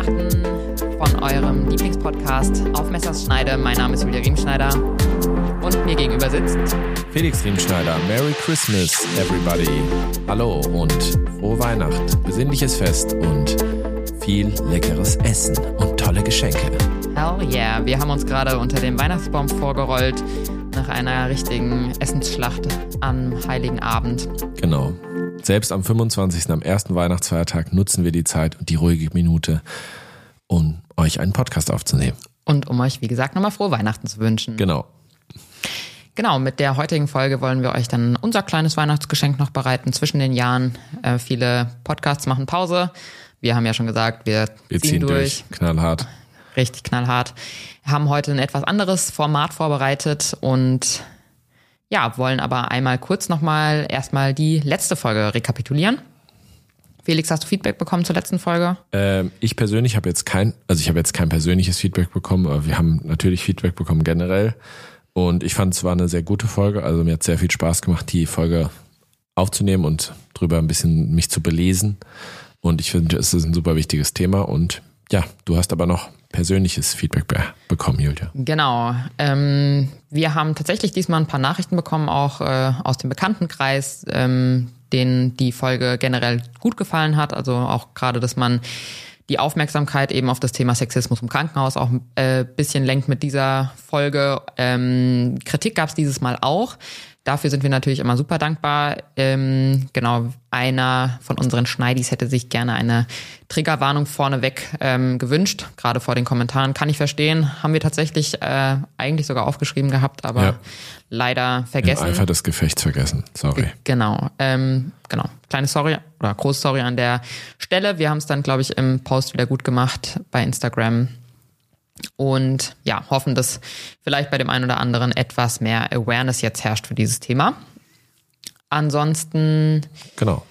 Weihnachten von eurem Lieblingspodcast auf Messerschneide. Mein Name ist Julia Riemschneider und mir gegenüber sitzt Felix Riemschneider. Merry Christmas, everybody. Hallo und frohe Weihnacht, besinnliches Fest und viel leckeres Essen und tolle Geschenke. Hell yeah, wir haben uns gerade unter dem Weihnachtsbaum vorgerollt nach einer richtigen Essensschlacht am Heiligen Abend. Genau. Selbst am 25. am ersten Weihnachtsfeiertag nutzen wir die Zeit und die ruhige Minute, um euch einen Podcast aufzunehmen. Und um euch, wie gesagt, nochmal frohe Weihnachten zu wünschen. Genau. Genau, mit der heutigen Folge wollen wir euch dann unser kleines Weihnachtsgeschenk noch bereiten zwischen den Jahren. Äh, viele Podcasts machen Pause. Wir haben ja schon gesagt, wir, Wir ziehen durch. Knallhart. richtig knallhart. Haben heute ein etwas anderes Format vorbereitet und ja, wollen aber einmal kurz nochmal erstmal die letzte Folge rekapitulieren. Felix, hast du Feedback bekommen zur letzten Folge? Ähm, ich persönlich habe jetzt kein, also ich habe jetzt kein persönliches Feedback bekommen, aber wir haben natürlich Feedback bekommen generell. Und ich fand es war eine sehr gute Folge. Also mir hat sehr viel Spaß gemacht, die Folge aufzunehmen und drüber ein bisschen mich zu belesen. Und ich finde, es ist ein super wichtiges Thema. Und ja, du hast aber noch persönliches Feedback be bekommen, Julia. Genau. Ähm, wir haben tatsächlich diesmal ein paar Nachrichten bekommen, auch äh, aus dem Bekanntenkreis, ähm, denen die Folge generell gut gefallen hat. Also auch gerade, dass man die Aufmerksamkeit eben auf das Thema Sexismus im Krankenhaus auch ein äh, bisschen lenkt mit dieser Folge. Ähm, Kritik gab es dieses Mal auch. Dafür sind wir natürlich immer super dankbar. Ähm, genau, einer von unseren Schneidis hätte sich gerne eine Triggerwarnung vorneweg ähm, gewünscht, gerade vor den Kommentaren. Kann ich verstehen. Haben wir tatsächlich äh, eigentlich sogar aufgeschrieben gehabt, aber Ja. leider vergessen. Einfach des Gefechts vergessen. Sorry. Genau, ähm, genau. Kleine Sorry oder große Sorry an der Stelle. Wir haben es dann, glaube ich, im Post wieder gut gemacht bei Instagram. Und ja, hoffen, dass vielleicht bei dem einen oder anderen etwas mehr Awareness jetzt herrscht für dieses Thema. Ansonsten, Genau.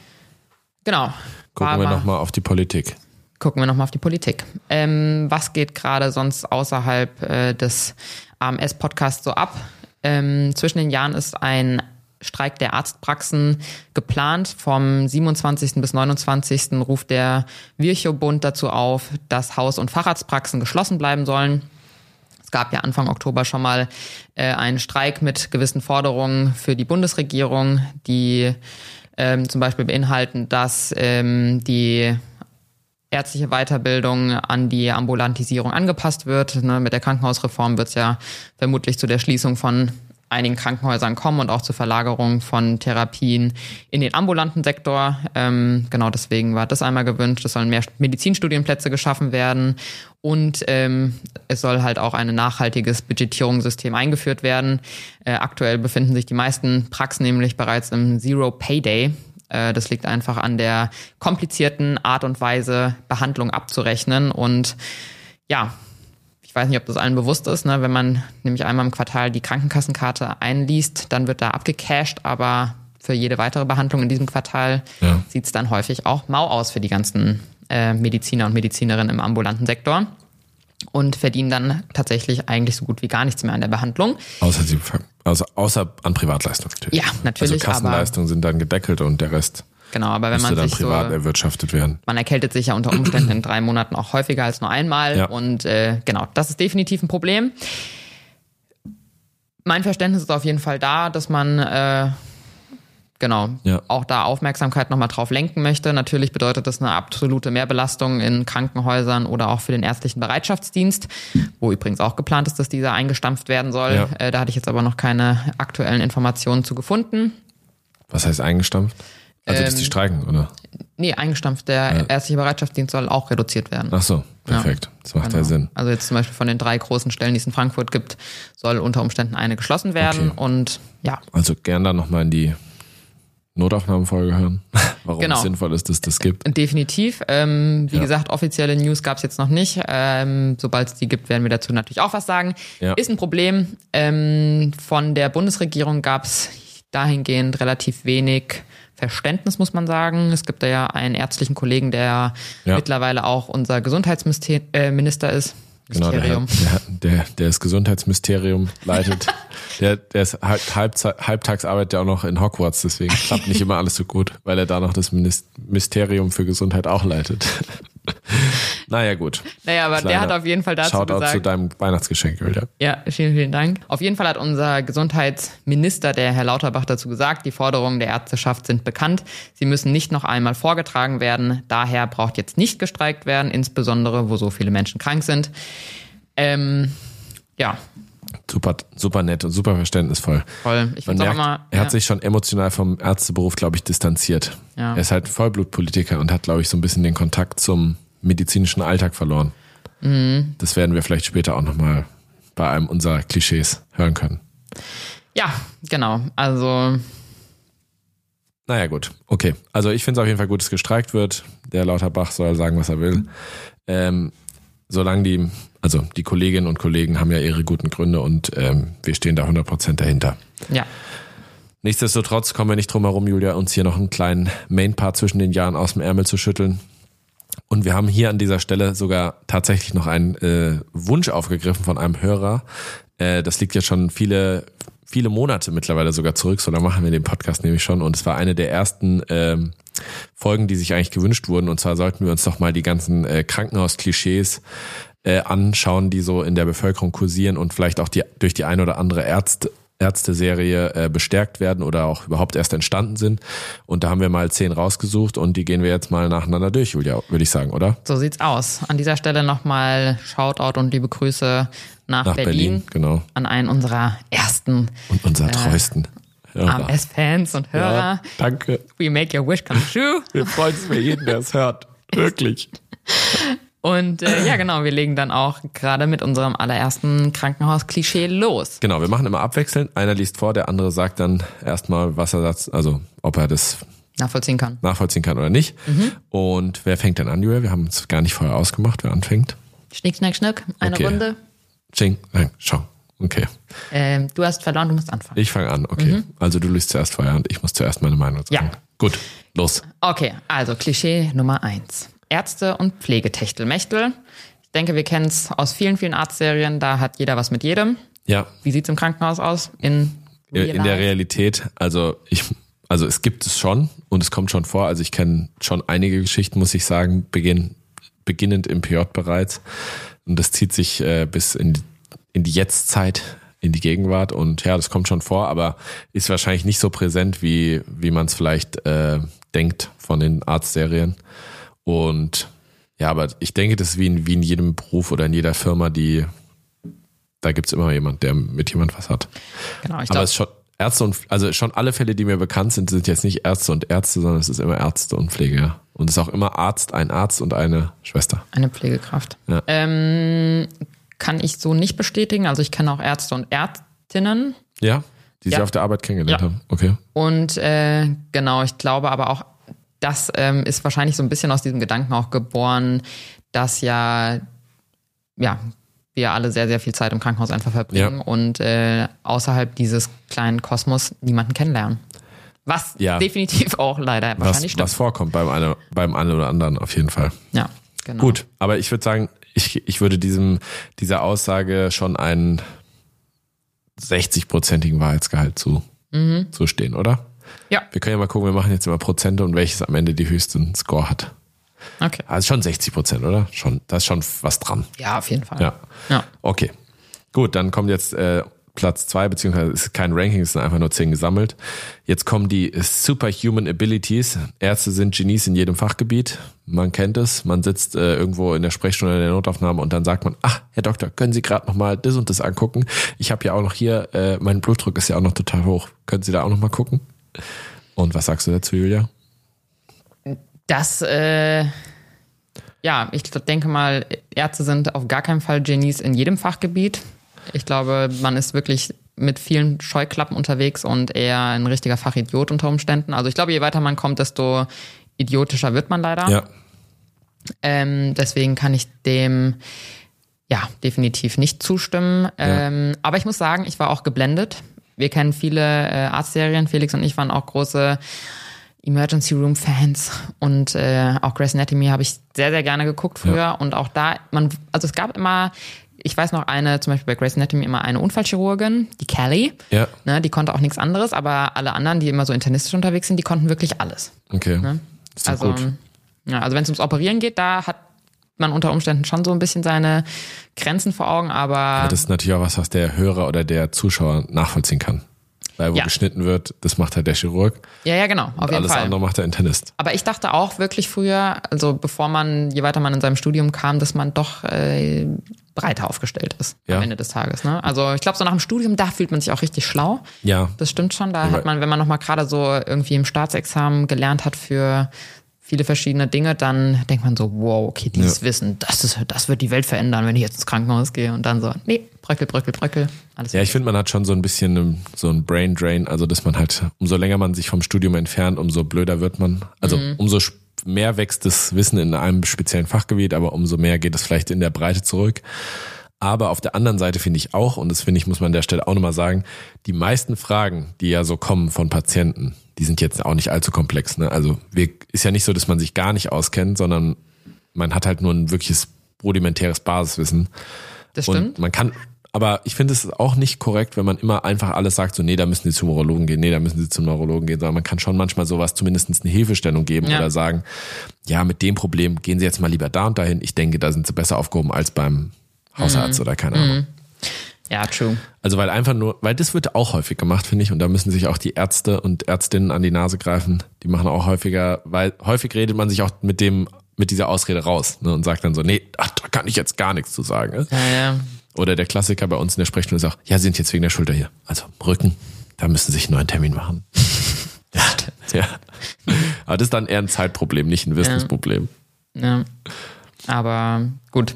genau. Gucken wir nochmal auf die Politik. gucken wir nochmal auf die Politik. Ähm, was geht gerade sonst außerhalb äh, des AMS-Podcasts so ab? Ähm, zwischen den Jahren ist ein Streik der Arztpraxen geplant. Vom 27. bis 29. ruft der Virchow-Bund dazu auf, dass Haus- und Facharztpraxen geschlossen bleiben sollen. Es gab ja Anfang Oktober schon mal äh, einen Streik mit gewissen Forderungen für die Bundesregierung, die ähm, zum Beispiel beinhalten, dass ähm, die ärztliche Weiterbildung an die Ambulantisierung angepasst wird. Ne, mit der Krankenhausreform wird es ja vermutlich zu der Schließung von einigen Krankenhäusern kommen und auch zur Verlagerung von Therapien in den ambulanten Sektor. Ähm, genau deswegen war das einmal gewünscht. Es sollen mehr Medizinstudienplätze geschaffen werden und ähm, es soll halt auch ein nachhaltiges Budgetierungssystem eingeführt werden. Äh, aktuell befinden sich die meisten Praxen nämlich bereits im Zero Pay Day. Äh, Das liegt einfach an der komplizierten Art und Weise, Behandlung abzurechnen. Und ja, ich weiß nicht, ob das allen bewusst ist, ne? wenn man nämlich einmal im Quartal die Krankenkassenkarte einliest, dann wird da abgecasht, aber für jede weitere Behandlung in diesem Quartal Ja. sieht es dann häufig auch mau aus für die ganzen äh, Mediziner und Medizinerinnen im ambulanten Sektor und verdienen dann tatsächlich eigentlich so gut wie gar nichts mehr an der Behandlung. Außer, sie, also außer an Privatleistungen natürlich. Ja, natürlich, Also Kassenleistungen sind dann gedeckelt und der Rest Genau, aber wenn man dann sich privat so erwirtschaftet werden. man erkältet sich ja unter Umständen in drei Monaten auch häufiger als nur einmal. Ja. Und äh, genau, das ist definitiv ein Problem. Mein Verständnis ist auf jeden Fall da, dass man äh, genau Ja. auch da Aufmerksamkeit nochmal drauf lenken möchte. Natürlich bedeutet das eine absolute Mehrbelastung in Krankenhäusern oder auch für den ärztlichen Bereitschaftsdienst, wo übrigens auch geplant ist, dass dieser eingestampft werden soll. Ja. Äh, da hatte ich jetzt aber noch keine aktuellen Informationen zu gefunden. Was heißt eingestampft? Also, dass die Ähm, streiken, oder? Nee, eingestampft. Der ärztliche Bereitschaftsdienst soll auch reduziert werden. Ach so, perfekt. Das macht ja Genau. Sinn. Also jetzt zum Beispiel von den drei großen Stellen, die es in Frankfurt gibt, soll unter Umständen eine geschlossen werden. Okay. Und ja, Also gern dann nochmal in die Notaufnahmenfolge hören, warum Genau. es sinnvoll ist, dass das gibt. definitiv. Ähm, wie Ja. gesagt, offizielle News gab es jetzt noch nicht. Ähm, Sobald es die gibt, werden wir dazu natürlich auch was sagen. Ja. Ist ein Problem. Ähm, von der Bundesregierung gab es dahingehend relativ wenig Verständnis, muss man sagen. Es gibt da ja einen ärztlichen Kollegen, der Ja. mittlerweile auch unser Gesundheitsminister äh, ist. Genau, der, Ministerium. der, der, der das Gesundheitsmysterium leitet. der, der ist halb, halbzei- halbtags arbeitet ja auch noch in Hogwarts, deswegen klappt nicht immer alles so gut, weil er da noch das Minis- Mysterium für Gesundheit auch leitet. Naja, gut. Naja, aber der hat auf jeden Fall dazu Shoutout gesagt. zu deinem Weihnachtsgeschenk, Julia. Ja, vielen, vielen Dank. Auf jeden Fall hat unser Gesundheitsminister, der Herr Lauterbach, dazu gesagt, die Forderungen der Ärzteschaft sind bekannt. Sie müssen nicht noch einmal vorgetragen werden. Daher braucht jetzt nicht gestreikt werden, insbesondere wo so viele Menschen krank sind. Ähm, ja, Super, super nett und super verständnisvoll. voll. Ich Man merkt, immer. er ja, hat sich schon emotional vom Ärzteberuf, glaube ich, distanziert. Ja. Er ist halt Vollblutpolitiker und hat, glaube ich, so ein bisschen den Kontakt zum medizinischen Alltag verloren. Mhm. Das werden wir vielleicht später auch nochmal bei einem unserer Klischees hören können. ja, genau. Also, Naja, gut. Okay. Also ich finde es auf jeden Fall gut, dass gestreikt wird. Der Lauterbach soll sagen, was er will. Ähm, solange die, also die Kolleginnen und Kollegen haben ja ihre guten Gründe und ähm, wir stehen da 100% dahinter. ja. Nichtsdestotrotz kommen wir nicht drum herum, Julia, uns hier noch einen kleinen Main-Part zwischen den Jahren aus dem Ärmel zu schütteln. Und wir haben hier an dieser Stelle sogar tatsächlich noch einen äh, Wunsch aufgegriffen von einem Hörer. Äh, das liegt ja schon viele, viele Monate mittlerweile sogar zurück. So lange machen wir den Podcast nämlich schon. Und es war eine der ersten ähm, Folgen, die sich eigentlich gewünscht wurden. Und zwar sollten wir uns doch mal die ganzen äh, Krankenhausklischees äh, anschauen, die so in der Bevölkerung kursieren und vielleicht auch die, durch die ein oder andere Ärzte, Ärzte-Serie äh, bestärkt werden oder auch überhaupt erst entstanden sind. Und da haben wir mal zehn rausgesucht und die gehen wir jetzt mal nacheinander durch, Julia, würde ich sagen, oder? So sieht's aus. An dieser Stelle nochmal Shoutout und liebe Grüße nach, Nach Berlin, Berlin, genau. an einen unserer ersten Und unser treuesten Hörer. AMS-Fans und Hörer. Ja, danke. We make your wish come true. Wir freuen uns für jeden, der es hört. Wirklich. Und äh, ja, genau, wir legen dann auch gerade mit unserem allerersten Krankenhaus-Klischee los. Genau, wir machen immer abwechselnd. Einer liest vor, der andere sagt dann erstmal, was er sagt, also ob er das Nachvollziehen kann. nachvollziehen kann oder nicht. Mhm. Und wer fängt denn an, Julia? Wir haben uns gar nicht vorher ausgemacht, wer anfängt. Schnick, schnack, schnuck. Eine Okay. Runde. Ching, nein, schau. Okay. Ähm, du hast verloren, du musst anfangen. Ich fange an, okay. Also du liest zuerst vorher und ich muss zuerst meine Meinung sagen. Mhm. Ja. Gut, los. Okay, also Klischee Nummer eins. Ärzte und Pflegetechtelmechtel. Ich denke, wir kennen es aus vielen, vielen Arztserien. Da hat jeder was mit jedem. Ja, Wie sieht's im Krankenhaus aus? In, in der? Realität, also ich, also es gibt es schon und es kommt schon vor. Also ich kenne schon einige Geschichten, muss ich sagen, beginn, beginnend im PJ bereits. Und das zieht sich äh, bis in, die- in die Jetztzeit, in die Gegenwart. Und ja, das kommt schon vor, aber ist wahrscheinlich nicht so präsent, wie, wie man es vielleicht äh, denkt von den Arztserien. Und ja, aber ich denke, das ist wie in, wie in jedem Beruf oder in jeder Firma, die da gibt's immer jemand, der mit jemand was hat. Genau, ich Aber glaube, es ist schon Ärzte und also schon alle Fälle, die mir bekannt sind, sind jetzt nicht Ärzte und Ärzte, sondern es ist immer Ärzte und Pflege. ja. Und es ist auch immer Arzt, ein Arzt und eine Schwester. eine Pflegekraft. Ja. Ähm, kann ich so nicht bestätigen. Also ich kenne auch Ärzte und Ärztinnen. Ja, die sich Ja. auf der Arbeit kennengelernt Ja. haben. Okay. Und äh, genau, ich glaube aber auch, das ähm, ist wahrscheinlich so ein bisschen aus diesem Gedanken auch geboren, dass ja, ja, wir alle sehr, sehr viel Zeit im Krankenhaus einfach verbringen Ja. und äh, außerhalb dieses kleinen Kosmos niemanden kennenlernen. Was Ja. definitiv auch leider Was, wahrscheinlich stimmt. was vorkommt beim einen, beim einen oder anderen auf jeden Fall. Ja, genau. Gut, aber ich würde sagen, ich, ich würde diesem, dieser Aussage schon einen 60-prozentigen Wahrheitsgehalt zu, Mhm. zustehen, oder? Ja, Wir können ja mal gucken, wir machen jetzt immer Prozente und welches am Ende die höchsten Score hat. okay. Also schon 60 Prozent, oder? Schon, da ist schon was dran. Ja, auf jeden Fall. Ja. Ja. Okay. Gut, dann kommt jetzt äh, Platz zwei beziehungsweise es ist kein Ranking, es sind einfach nur zehn gesammelt. Jetzt kommen die Superhuman Abilities. Ärzte sind Genies in jedem Fachgebiet. Man kennt es. Man sitzt äh, irgendwo in der Sprechstunde in der Notaufnahme und dann sagt man, ach, Herr Doktor, können Sie gerade noch mal das und das angucken? Ich habe ja auch noch hier, äh, mein Blutdruck ist ja auch noch total hoch. Können Sie da auch noch mal gucken? Und was sagst du dazu, Julia? Das, äh, ja, ich denke mal, Ärzte sind auf gar keinen Fall Genies in jedem Fachgebiet. Ich glaube, man ist wirklich mit vielen Scheuklappen unterwegs und eher ein richtiger Fachidiot unter Umständen. Also ich glaube, je weiter man kommt, desto idiotischer wird man leider. Ja. Ähm, deswegen kann ich dem ja definitiv nicht zustimmen. Ähm, aber ich muss sagen, ich war auch geblendet. Wir kennen viele äh, Arztserien. Felix und ich waren auch große Emergency Room Fans und äh, auch Grey's Anatomy habe ich sehr sehr gerne geguckt früher Ja. und auch da man also es gab immer ich weiß noch eine zum Beispiel bei Grey's Anatomy immer eine Unfallchirurgin die Kelly Ja. ne, die konnte auch nichts anderes aber alle anderen die immer so internistisch unterwegs sind die konnten wirklich alles Okay. Ist doch also, gut. ja, also wenn es ums Operieren geht, da hat man unter Umständen schon so ein bisschen seine Grenzen vor Augen, aber, Aber das ist natürlich auch was, was der Hörer oder der Zuschauer nachvollziehen kann. Weil wo Ja. geschnitten wird, das macht halt der Chirurg. ja, ja, genau, auf Und jeden alles Fall. andere macht der Internist. Aber ich dachte auch wirklich früher, also bevor man, je weiter man in seinem Studium kam, dass man doch äh, breiter aufgestellt ist Ja. am Ende des Tages. Ne? Also ich glaube, so nach dem Studium, da fühlt man sich auch richtig schlau. Ja. Das stimmt schon. Da Ja, hat man, wenn man nochmal gerade so irgendwie im Staatsexamen gelernt hat für viele verschiedene Dinge, dann denkt man so, wow, okay, dieses Ja. Wissen, das ist, das wird die Welt verändern, wenn ich jetzt ins Krankenhaus gehe und dann so, nee, bröckel, bröckel, bröckel, alles Ja, ich finde, man hat schon so ein bisschen ähm, so ein Brain Drain, also dass man halt, umso länger man sich vom Studium entfernt, umso blöder wird man. Also Mhm. umso mehr wächst das Wissen in einem speziellen Fachgebiet, aber umso mehr geht es vielleicht in der Breite zurück. Aber auf der anderen Seite finde ich auch, und das finde ich, muss man an der Stelle auch nochmal sagen, die meisten Fragen, die ja so kommen von Patienten, die sind jetzt auch nicht allzu komplex. Ne? Also wir, ist ja nicht so, dass man sich gar nicht auskennt, sondern man hat halt nur ein wirkliches rudimentäres Basiswissen. Das Und stimmt. man kann, aber ich finde es auch nicht korrekt, wenn man immer einfach alles sagt, so, nee, da müssen Sie zum Urologen gehen, nee, da müssen Sie zum Neurologen gehen, sondern man kann schon manchmal sowas zumindest eine Hilfestellung geben Ja. oder sagen, ja, mit dem Problem gehen Sie jetzt mal lieber da und dahin. Ich denke, da sind Sie besser aufgehoben als beim Hausarzt oder keine Ahnung. Ja, true. Also weil einfach nur, weil das wird auch häufig gemacht, finde ich, und da müssen sich auch die Ärzte und Ärztinnen an die Nase greifen. Die machen auch häufiger, weil häufig redet man sich auch mit dem, mit dieser Ausrede raus ne, und sagt dann so, nee, ach, da kann ich jetzt gar nichts zu sagen. Ne? Ja, ja. Oder der Klassiker bei uns in der Sprechstunde auch, ja, Sie sind jetzt wegen der Schulter hier. Also Rücken, da müssen Sie sich einen neuen Termin machen. ja, ja. Aber das ist dann eher ein Zeitproblem, nicht ein Wissensproblem. Ja. Aber gut.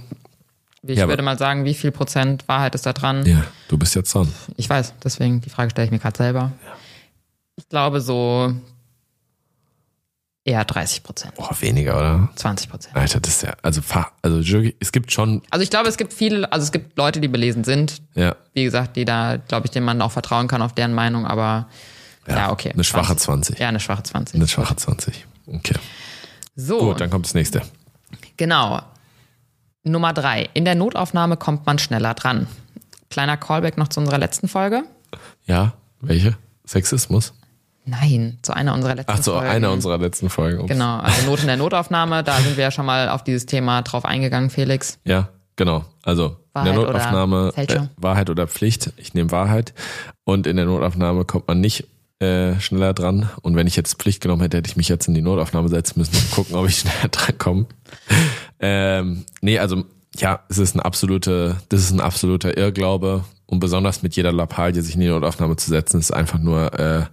Ich Ja, würde mal sagen, wie viel Prozent Wahrheit ist da dran? Ja, du bist jetzt dran. Ich weiß, deswegen die Frage stelle ich mir gerade selber. Ich glaube so eher 30 Prozent, Boah, weniger, oder? 20 Prozent. Alter, das ist ja, also, also es gibt schon, Also ich glaube, es gibt viele, also es gibt Leute, die belesen sind, ja, wie gesagt, die da, glaube ich, dem man auch vertrauen kann auf deren Meinung, aber ja, okay. eine schwache 20. 20. Ja, eine schwache 20. Eine schwache 20. Okay. So, Gut, dann kommt das nächste. genau. Nummer drei. In der Notaufnahme kommt man schneller dran. Kleiner Callback noch zu unserer letzten Folge. Ja, welche? Sexismus? Nein, zu einer unserer letzten Ach so, Folgen. eine unserer letzten Folgen. Ups. Genau, also Not in der Notaufnahme, da sind wir ja schon mal auf dieses Thema drauf eingegangen, Felix. Ja, genau. Also in der Wahrheit oder Notaufnahme Fälschung? äh, Wahrheit oder Pflicht. Ich nehme Wahrheit. Und in der Notaufnahme kommt man nicht äh, schneller dran. Und wenn ich jetzt Pflicht genommen hätte, hätte ich mich jetzt in die Notaufnahme setzen müssen und gucken, ob ich schneller dran komme. Ähm, nee, also ja, es ist ein absolute, das ist ein absoluter Irrglaube. Und besonders mit jeder Lappalie sich in die Notaufnahme zu setzen, ist einfach nur äh,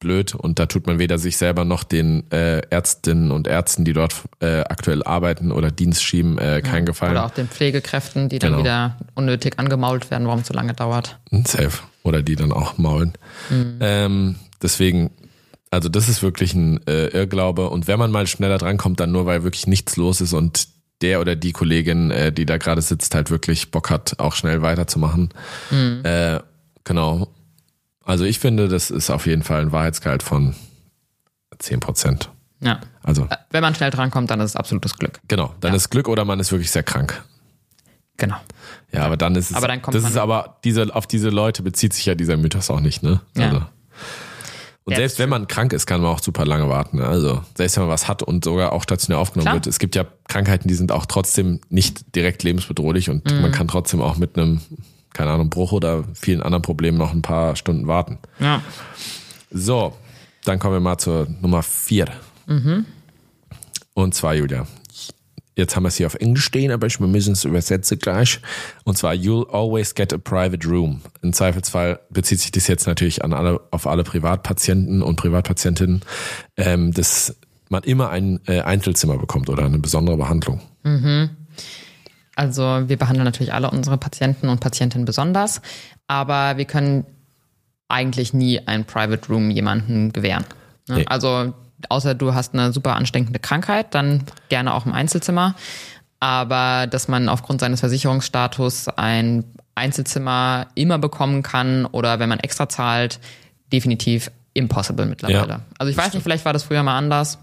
blöd und da tut man weder sich selber noch den äh, Ärztinnen und Ärzten, die dort äh, aktuell arbeiten oder Dienst schieben, äh, keinen Gefallen. Oder auch den Pflegekräften, die dann Genau. wieder unnötig angemault werden, warum es so lange dauert. Safe. Oder die dann auch maulen. Ähm, deswegen, also das ist wirklich ein äh, Irrglaube. Und wenn man mal schneller drankommt, dann nur, weil wirklich nichts los ist und der oder die Kollegin, äh, die da gerade sitzt, halt wirklich Bock hat, auch schnell weiterzumachen. Äh, genau. Also ich finde, das ist auf jeden Fall ein Wahrheitsgehalt von 10 Prozent. Ja. Also Äh, Wenn man schnell drankommt, dann ist es absolutes Glück. genau, dann ist Glück oder man ist wirklich sehr krank. Genau. Ja, aber dann ist es. Aber dann kommt das ist aber diese auf diese Leute bezieht sich ja dieser Mythos auch nicht, ne? Ja. Also. Und selbst wenn man krank ist, kann man auch super lange warten. Ne? Also selbst wenn man was hat und sogar auch stationär aufgenommen Klar. wird, es gibt ja Krankheiten, die sind auch trotzdem nicht direkt lebensbedrohlich und Mhm. man kann trotzdem auch mit einem, keine Ahnung, Bruch oder vielen anderen Problemen noch ein paar Stunden warten. Ja. So, dann kommen wir mal zur Nummer vier. Mhm. Und zwar, Julia, jetzt haben wir es hier auf Englisch stehen, aber wir müssen es übersetzen gleich. Und zwar, you'll always get a private room. Im Zweifelsfall bezieht sich das jetzt natürlich an alle, auf alle Privatpatienten und Privatpatientinnen, ähm, dass man immer ein äh, Einzelzimmer bekommt oder eine besondere Behandlung. Also wir behandeln natürlich alle unsere Patienten und Patientinnen besonders, aber wir können eigentlich nie ein Private Room jemanden gewähren. Ne? Nee. Also außer du hast eine super ansteckende Krankheit, dann gerne auch im Einzelzimmer. Aber dass man aufgrund seines Versicherungsstatus ein Einzelzimmer immer bekommen kann oder wenn man extra zahlt, definitiv impossible mittlerweile. Ja, also ich weiß nicht, vielleicht war das früher mal anders,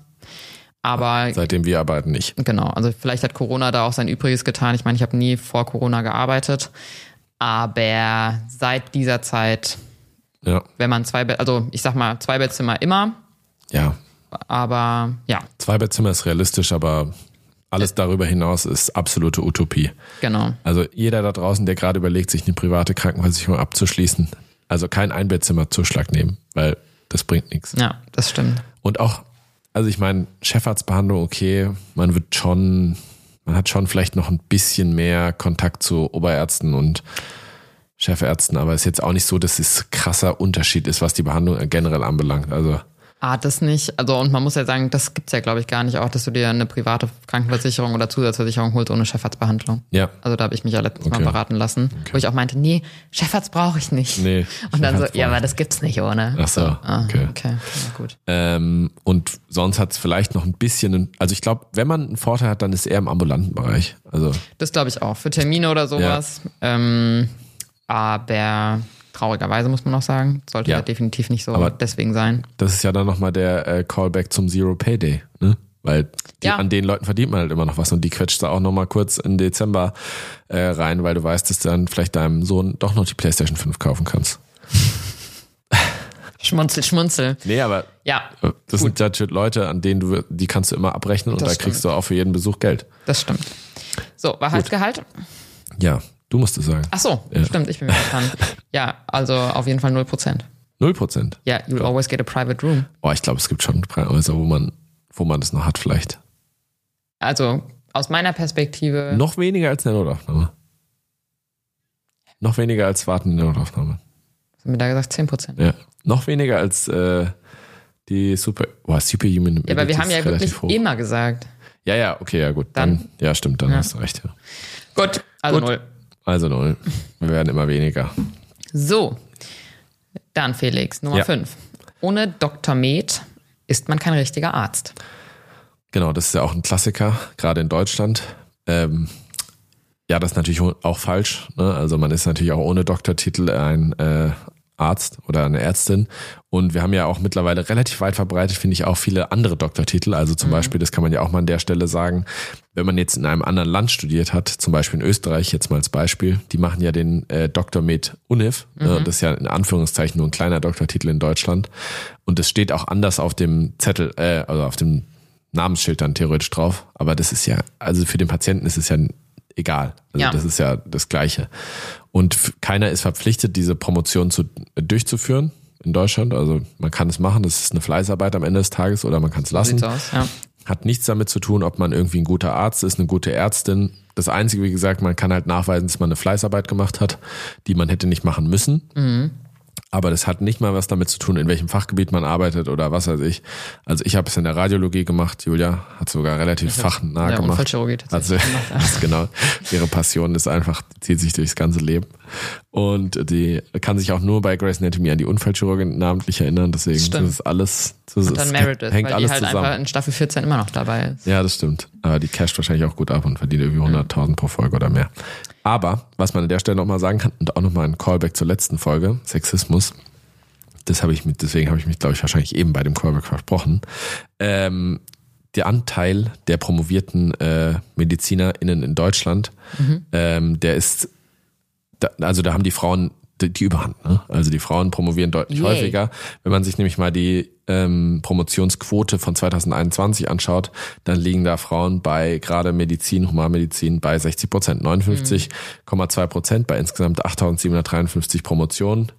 aber Seitdem wir arbeiten nicht. Genau, also vielleicht hat Corona da auch sein Übriges getan. Ich meine, ich habe nie vor Corona gearbeitet, aber seit dieser Zeit, Ja, wenn man zwei, Be also ich sag mal, zwei Bettzimmer immer, ja. Aber ja, Zwei Bettzimmer ist realistisch, aber Alles darüber hinaus ist absolute Utopie. Genau. Also jeder da draußen, der gerade überlegt, sich eine private Krankenversicherung abzuschließen, also kein Einbettzimmerzuschlag nehmen, weil das bringt nichts. Ja, das stimmt. Und auch, also ich meine, Chefarztbehandlung, okay, man wird schon, man hat schon vielleicht noch ein bisschen mehr Kontakt zu Oberärzten und Chefärzten, aber es ist jetzt auch nicht so, dass es krasser Unterschied ist, was die Behandlung generell anbelangt. Also Ah, das nicht. Also, und man muss ja sagen, das gibt's ja, glaube ich, gar nicht auch, dass du dir eine private Krankenversicherung oder Zusatzversicherung holst ohne Chefarztbehandlung. ja, Also da habe ich mich ja letztens Okay. mal beraten lassen, wo ich auch meinte, nee, Chefarzt brauche ich nicht. Nee, Und dann so, ja, aber das gibt's nicht ohne. Ach so, ah, okay. okay. Ja, gut. Ähm, und sonst hat es vielleicht noch ein bisschen, also ich glaube, wenn man einen Vorteil hat, dann ist er im ambulanten Bereich. Also Das glaube ich auch. Für Termine oder sowas. Ähm, aber traurigerweise muss man auch sagen, sollte Ja. ja definitiv nicht so Aber- deswegen sein. das ist ja dann nochmal der äh, Callback zum Zero Pay Day, ne? Weil die, Ja. an den Leuten verdient man halt immer noch was und die quetscht da auch nochmal kurz in Dezember äh, rein, weil du weißt, dass du dann vielleicht deinem Sohn doch noch die Playstation 5 kaufen kannst. Schmunzel, schmunzel. Nee, aber Ja, äh, das sind ja Leute, an denen du, die kannst du immer abrechnen und Das da stimmt. kriegst du auch für jeden Besuch Geld. das stimmt. So, Wahrheitsgehalt? Ja, du musst es sagen. Ach so, Ja. stimmt, ich bin mir dran. Ja, also auf jeden Fall 0%. Null Prozent. Ja, you'll always get a private room. Oh, ich glaube, es gibt schon Häuser, wo man, wo man das noch hat vielleicht. Also aus meiner Perspektive, Noch weniger als eine Notaufnahme. Noch weniger als warten in der Notaufnahme. was haben wir da gesagt, 10%. Ja. Noch weniger als äh, die Super. Boah, Superhuman. Ja, aber wir haben ja wirklich hoch. immer gesagt. Ja, ja, okay, ja, gut. Dann, Dann- ja, stimmt, dann Ja. hast du recht. Ja. Gut, also Gut. null. Also null. Wir werden immer weniger. So, dann Felix, Nummer Ja. 5. Ohne Dr. Med ist man kein richtiger Arzt. Genau, das ist ja auch ein Klassiker, gerade in Deutschland. Ähm, ja, das ist natürlich auch falsch. Ne? Also man ist natürlich auch ohne Doktortitel ein äh, Arzt oder eine Ärztin. Und wir haben ja auch mittlerweile relativ weit verbreitet, finde ich, auch viele andere Doktortitel. Also zum Beispiel, das kann man ja auch mal an der Stelle sagen, wenn man jetzt in einem anderen Land studiert hat, zum Beispiel in Österreich, jetzt mal als Beispiel, die machen ja den äh, Dr. Med Univ. Ne? Das ist ja in Anführungszeichen nur ein kleiner Doktortitel in Deutschland. Und es steht auch anders auf dem Zettel, äh, also auf dem Namensschild dann theoretisch drauf. Aber das ist ja, also für den Patienten ist es ja egal. Also Ja. das ist ja das Gleiche. Und keiner ist verpflichtet, diese Promotion zu, durchzuführen in Deutschland. Also man kann es machen, das ist eine Fleißarbeit am Ende des Tages oder man kann es lassen. Aus, ja. Hat nichts damit zu tun, ob man irgendwie ein guter Arzt ist, eine gute Ärztin. Das Einzige, wie gesagt, man kann halt nachweisen, dass man eine Fleißarbeit gemacht hat, die man hätte nicht machen müssen. Aber das hat nicht mal was damit zu tun, in welchem Fachgebiet man arbeitet oder was weiß ich. Also ich habe es in der Radiologie gemacht, Julia hat sogar relativ fachnah Ja, gemacht. Unfallchirurgie Also gemacht, ist genau. Ihre Passion ist einfach, zieht sich durchs ganze Leben. Und die kann sich auch nur bei Grace Anatomy an die Unfallchirurgin namentlich erinnern. Deswegen das ist alles, das Und dann ist- Meredith, hängt weil alles die halt zusammen. einfach in Staffel 14 immer noch dabei ist. Ja, das stimmt. Aber die casht wahrscheinlich auch gut ab und verdient irgendwie 100.000 pro Folge oder mehr. Aber, was man an der Stelle nochmal sagen kann, und auch nochmal ein Callback zur letzten Folge, Sexismus, das habe ich mit, deswegen habe ich mich, glaube ich, wahrscheinlich eben bei dem Callback versprochen. Ähm, der Anteil der promovierten äh, MedizinerInnen in Deutschland, ähm, der ist, da, also da haben die Frauen die, die Überhand. Ne? Also die Frauen promovieren deutlich Yay. häufiger. Wenn man sich nämlich mal die ähm, Promotionsquote von 2021 anschaut, dann liegen da Frauen bei gerade Medizin, Humanmedizin bei 60 Prozent, 59,2 Prozent bei insgesamt 8.753 Promotionen.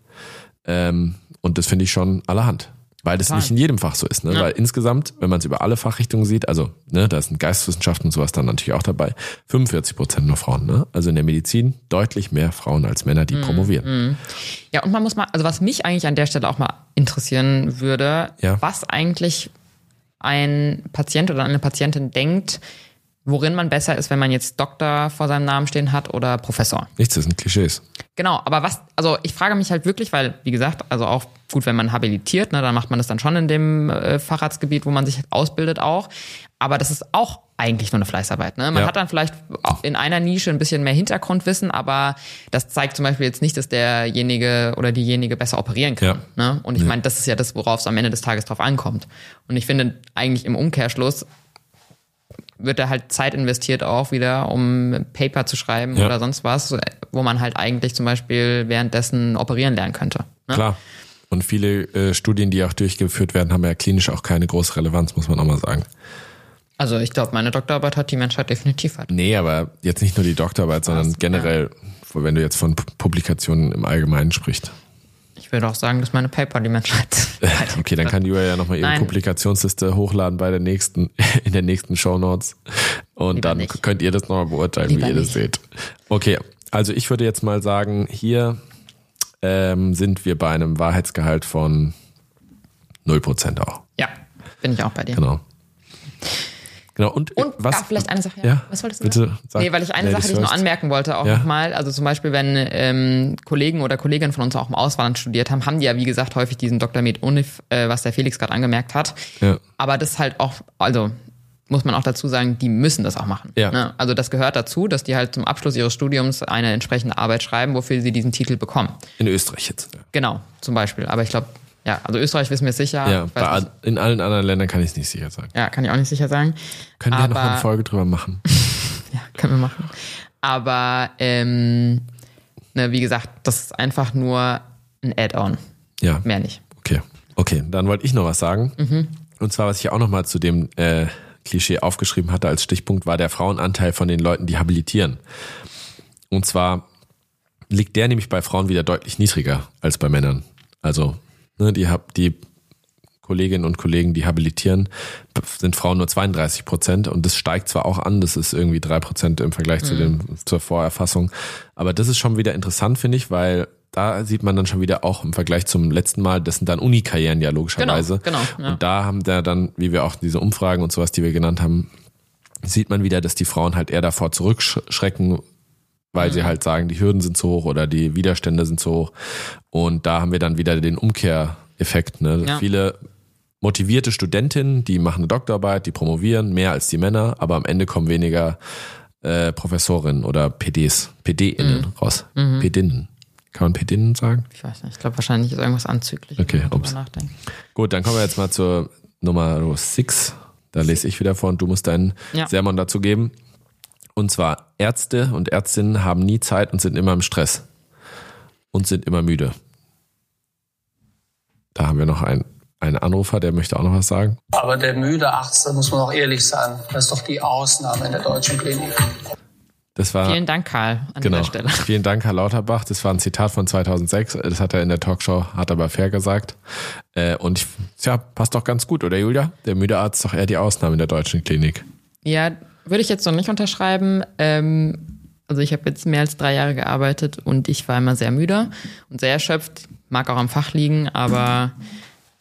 Ähm, und das finde ich schon allerhand. Weil das Total. nicht in jedem Fach so ist. Ne? Ja. Weil insgesamt, wenn man es über alle Fachrichtungen sieht, also ne, da sind Geisteswissenschaften und sowas dann natürlich auch dabei, 45 Prozent nur Frauen. Ne? Also in der Medizin deutlich mehr Frauen als Männer, die promovieren. Ja, und man muss mal, also was mich eigentlich an der Stelle auch mal interessieren würde, Ja. was eigentlich ein Patient oder eine Patientin denkt, worin man besser ist, wenn man jetzt Doktor vor seinem Namen stehen hat oder Professor. Nichts, das sind Klischees. Genau, aber was, also ich frage mich halt wirklich, weil, wie gesagt, also auch gut, wenn man habilitiert, ne, dann macht man das dann schon in dem äh, Facharztgebiet, wo man sich ausbildet auch. Aber das ist auch eigentlich nur eine Fleißarbeit. Ne? Man Ja. hat dann vielleicht in einer Nische ein bisschen mehr Hintergrundwissen, aber das zeigt zum Beispiel jetzt nicht, dass derjenige oder diejenige besser operieren kann. Ne? Und ich meine, das ist ja das, worauf es am Ende des Tages drauf ankommt. Und ich finde eigentlich im Umkehrschluss wird da halt Zeit investiert auch wieder, um Paper zu schreiben Ja. oder sonst was, wo man halt eigentlich zum Beispiel währenddessen operieren lernen könnte. Ne? Klar. Und viele äh, Studien, die auch durchgeführt werden, haben ja klinisch auch keine große Relevanz, muss man auch mal sagen. Also ich glaube, meine Doktorarbeit hat die Menschheit definitiv weiter. Nee, aber jetzt nicht nur die Doktorarbeit, sondern Was? generell, wenn du jetzt von Publikationen im Allgemeinen sprichst. Ich würde auch sagen, dass meine Paper die Menschheit Okay, dann kann Julia ja nochmal ihre Nein. Publikationsliste hochladen bei der nächsten, in der nächsten Shownotes. Und Lieber dann nicht. könnt ihr das nochmal beurteilen, Lieber wie ihr das nicht. seht. Okay, also ich würde jetzt mal sagen, hier ähm, sind wir bei einem Wahrheitsgehalt von 0% auch. Ja, bin ich auch bei dir. Genau. Genau, und, Und was? ja, vielleicht eine Sache. Ja, Was wolltest du bitte sagen? sag. nee, weil ich eine Sache, die ich noch anmerken wollte, auch Ja. nochmal. Also zum Beispiel, wenn ähm, Kollegen oder Kolleginnen von uns auch im Ausland studiert haben, haben die ja, wie gesagt, häufig diesen Dr. Med Unif, äh, was der Felix gerade angemerkt hat. Ja. Aber das ist halt auch, also muss man auch dazu sagen, die müssen das auch machen. Ja. Ne? Also das gehört dazu, dass die halt zum Abschluss ihres Studiums eine entsprechende Arbeit schreiben, wofür sie diesen Titel bekommen. In Österreich jetzt. Genau, zum Beispiel. Aber ich glaube, ja, also Österreich wissen wir sicher. Ja, bei, in allen anderen Ländern kann ich es nicht sicher sagen. ja, kann ich auch nicht sicher sagen. Können wir ja noch eine Folge drüber machen. Ja, können wir machen. Aber ähm, ne, wie gesagt, das ist einfach nur ein Add-on. Ja. Mehr nicht. Okay, okay, dann wollte ich noch was sagen. Und zwar, was ich auch noch mal zu dem äh, Klischee aufgeschrieben hatte als Stichpunkt, war der Frauenanteil von den Leuten, die habilitieren. Und zwar liegt der nämlich bei Frauen wieder deutlich niedriger als bei Männern. Also ne, die, die Kolleginnen und Kollegen, die habilitieren, sind Frauen nur 32 Prozent und das steigt zwar auch an, das ist irgendwie drei Prozent im Vergleich zu dem, zur Vorerfassung, aber das ist schon wieder interessant, finde ich, weil da sieht man dann schon wieder auch im Vergleich zum letzten Mal, das sind dann Uni-Karrieren ja logischerweise. Genau, genau, ja. Und da haben da dann, wie wir auch diese Umfragen und sowas, die wir genannt haben, sieht man wieder, dass die Frauen halt eher davor zurückschrecken, weil Mhm. sie halt sagen, die Hürden sind zu hoch oder die Widerstände sind zu hoch. Und da haben wir dann wieder den Umkehreffekt. Ne? Ja. Viele motivierte Studentinnen, die machen eine Doktorarbeit, die promovieren, mehr als die Männer, aber am Ende kommen weniger äh, Professorinnen oder PDs, PDinnen Mhm. raus. PDinnen. Kann man PDinnen sagen? Ich weiß nicht. Ich glaube, wahrscheinlich ist irgendwas anzüglich. Okay, wenn ups. nachdenkt. Gut, dann kommen wir jetzt mal zur Nummer 6. Da lese ich wieder vor und du musst deinen Ja. Sermon dazu geben. Und zwar, Ärzte und Ärztinnen haben nie Zeit und sind immer im Stress. Und sind immer müde. Da haben wir noch einen, einen Anrufer, der möchte auch noch was sagen. Aber der müde Arzt, da muss man auch ehrlich sein, das ist doch die Ausnahme in der deutschen Klinik. Das war Vielen Dank, Karl, an genau. dieser Stelle. Vielen Dank, Herr Lauterbach. Das war ein Zitat von 2006. Das hat er in der Talkshow, hat aber fair gesagt. Äh, Und ich, tja, passt doch ganz gut, oder Julia? Der müde Arzt ist doch eher die Ausnahme in der deutschen Klinik. Ja, würde ich jetzt noch nicht unterschreiben. Ähm, also ich habe jetzt mehr als drei Jahre gearbeitet und ich war immer sehr müde und sehr erschöpft. Mag auch am Fach liegen, aber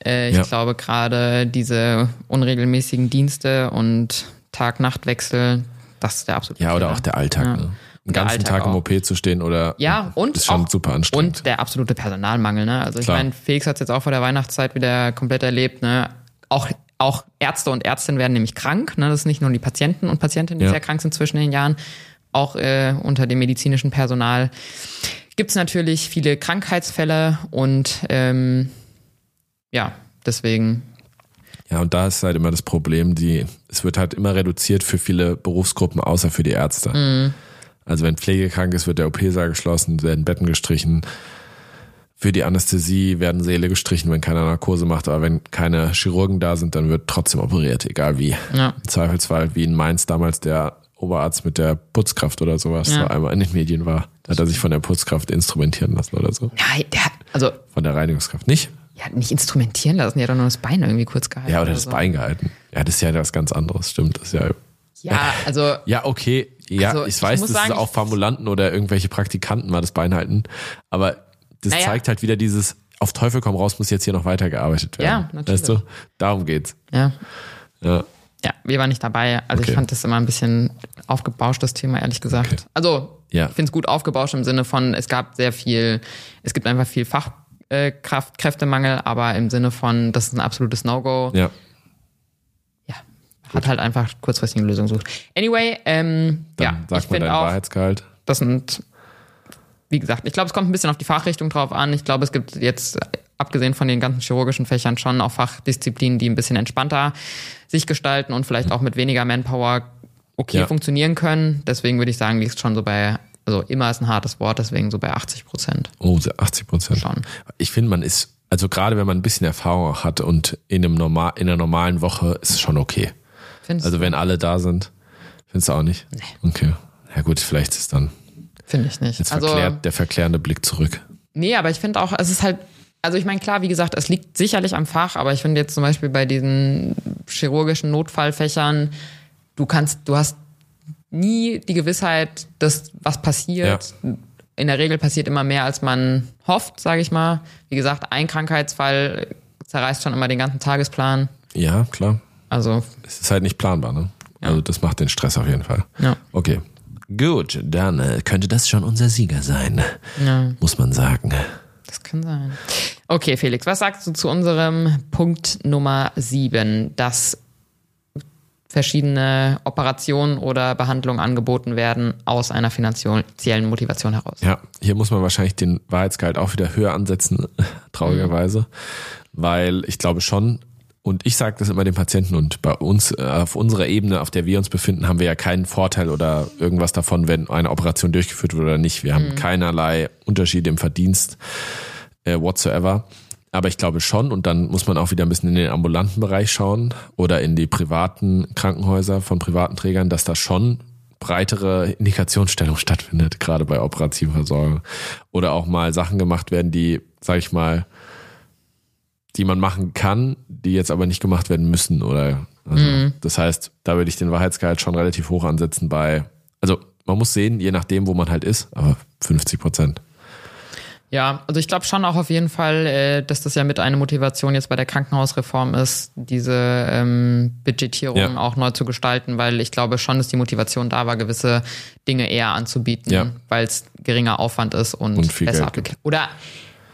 äh, ich Ja. glaube gerade diese unregelmäßigen Dienste und Tag-Nacht-Wechsel, das ist der absolute Ja, oder Fehler. auch der Alltag. Ja. Ne? Den ganzen Alltag Tag im auch. OP zu stehen oder Ja, und ist schon auch, super anstrengend. Und der absolute Personalmangel, ne? Also ich Klar. meine, Felix hat es jetzt auch vor der Weihnachtszeit wieder komplett erlebt, ne? Auch, auch Ärzte und Ärztinnen werden nämlich krank, ne? Das ist nicht nur die Patienten und Patientinnen, die Ja. sehr krank sind zwischen den Jahren, auch äh, unter dem medizinischen Personal gibt es natürlich viele Krankheitsfälle und ähm, ja, deswegen Ja, und da ist halt immer das Problem, die, es wird halt immer reduziert für viele Berufsgruppen, außer für die Ärzte. Mhm. Also wenn Pflege krank ist, wird der OP-Saal geschlossen, werden Betten gestrichen. Für die Anästhesie werden Säle gestrichen, wenn keiner Narkose macht, aber wenn keine Chirurgen da sind, dann wird trotzdem operiert, egal wie. Ja. Im Zweifelsfall, wie in Mainz damals der Oberarzt mit der Putzkraft oder sowas, Ja. einmal in den Medien war. Da hat er sich von der Putzkraft instrumentieren lassen oder so. ja, der hat, also Von der Reinigungskraft nicht? ja, nicht instrumentieren lassen, die hat doch nur das Bein irgendwie kurz gehalten. Ja, oder das so. Bein gehalten. Ja, das ist ja was ganz anderes, stimmt. Das ist ja Ja, also Ja, okay. Ja, Also, ich ich weiß, muss dass sagen, auch Formulanten oder irgendwelche Praktikanten mal das Bein halten. Aber das Naja. zeigt halt wieder dieses, auf Teufel komm raus, muss jetzt hier noch weitergearbeitet werden. Ja, natürlich. Weißt du? Darum geht's. ja. Ja. Ja, wir waren nicht dabei. Also Okay. ich fand das immer ein bisschen aufgebauscht, das Thema, ehrlich gesagt. Okay. Also, Ja. ich finde es gut aufgebauscht im Sinne von, es gab sehr viel, es gibt einfach viel Fachkraft, Kräftemangel, aber im Sinne von, das ist ein absolutes No-Go. Ja. Ja. Hat halt einfach kurzfristig eine Lösung gesucht. Anyway, ähm, Dann ja, sag ich mal dein auch, Wahrheitsgehalt. das sind, wie gesagt, ich glaube, es kommt ein bisschen auf die Fachrichtung drauf an. Ich glaube, es gibt jetzt, abgesehen von den ganzen chirurgischen Fächern, schon auch Fachdisziplinen, die ein bisschen entspannter sich gestalten und vielleicht auch mit weniger Manpower okay Ja. funktionieren können. Deswegen würde ich sagen, liegt schon so bei, also immer ist ein hartes Wort, deswegen so bei 80 Prozent. Oh, 80 Prozent. Schon. Ich finde, man ist, also gerade wenn man ein bisschen Erfahrung auch hat und in, einem normal, in einer normalen Woche ist es schon okay. Findest also wenn alle da sind, findest du auch nicht? Nee. Okay. Ja gut, vielleicht ist dann Finde ich nicht. jetzt also, verklärt, der verklärende Blick zurück. Nee, aber ich finde auch, es ist halt, also ich meine, klar, wie gesagt, es liegt sicherlich am Fach, aber ich finde jetzt zum Beispiel bei diesen chirurgischen Notfallfächern, du kannst, du hast nie die Gewissheit, dass was passiert. In der Regel passiert immer mehr, als man hofft, sage ich mal. Wie gesagt, ein Krankheitsfall zerreißt schon immer den ganzen Tagesplan. Ja, klar. Also, Es ist halt nicht planbar, ne? Also das macht den Stress auf jeden Fall. ja. Okay. Gut, dann äh, könnte das schon unser Sieger sein. Ja. Muss man sagen. Das kann sein. Okay, Felix, was sagst du zu unserem Punkt Nummer sieben, dass verschiedene Operationen oder Behandlungen angeboten werden aus einer finanziellen Motivation heraus? Ja, hier muss man wahrscheinlich den Wahrheitsgehalt auch wieder höher ansetzen, traurigerweise. Weil ich glaube schon, und ich sage das immer den Patienten und bei uns, äh, auf unserer Ebene, auf der wir uns befinden, haben wir ja keinen Vorteil oder irgendwas davon, wenn eine Operation durchgeführt wird oder nicht. Wir haben keinerlei Unterschiede im Verdienst äh, whatsoever. Aber ich glaube schon, und dann muss man auch wieder ein bisschen in den ambulanten Bereich schauen oder in die privaten Krankenhäuser von privaten Trägern, dass da schon breitere Indikationsstellung stattfindet, gerade bei operativen Versorgung. Oder auch mal Sachen gemacht werden, die, sag ich mal, die man machen kann, die jetzt aber nicht gemacht werden müssen. Oder also, das heißt, da würde ich den Wahrheitsgehalt schon relativ hoch ansetzen bei, also man muss sehen, je nachdem, wo man halt ist, aber 50 Prozent. Ja, also ich glaube schon auch auf jeden Fall, äh, dass das ja mit einer Motivation jetzt bei der Krankenhausreform ist, diese ähm, Budgetierung Ja. auch neu zu gestalten, weil ich glaube schon, dass die Motivation da war, gewisse Dinge eher anzubieten, Ja. weil es geringer Aufwand ist und, Und viel besser Geld abgeklärt. Oder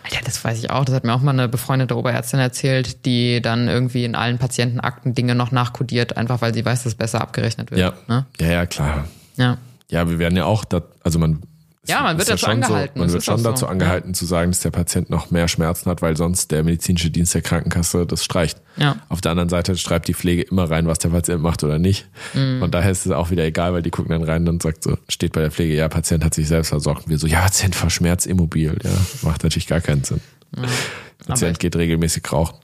Alter, das weiß ich auch. Das hat mir auch mal eine befreundete Oberärztin erzählt, die dann irgendwie in allen Patientenakten Dinge noch nachkodiert, einfach weil sie weiß, dass es besser abgerechnet wird. Ja. Ne? ja, ja, klar. ja. Ja, wir werden ja auch, da, also man Ja, man wird dazu schon angehalten, So, man das wird schon auch so, dazu angehalten zu sagen, dass der Patient noch mehr Schmerzen hat, weil sonst der medizinische Dienst der Krankenkasse das streicht. Ja. Auf der anderen Seite schreibt die Pflege immer rein, was der Patient macht oder nicht. Mhm. Von daher ist es auch wieder egal, weil die gucken dann rein und sagt so, steht bei der Pflege, ja, Patient hat sich selbst versorgt. Und wir so, ja, Patient vor Schmerz immobil. Ja, macht natürlich gar keinen Sinn. Patient ich- geht regelmäßig rauchen.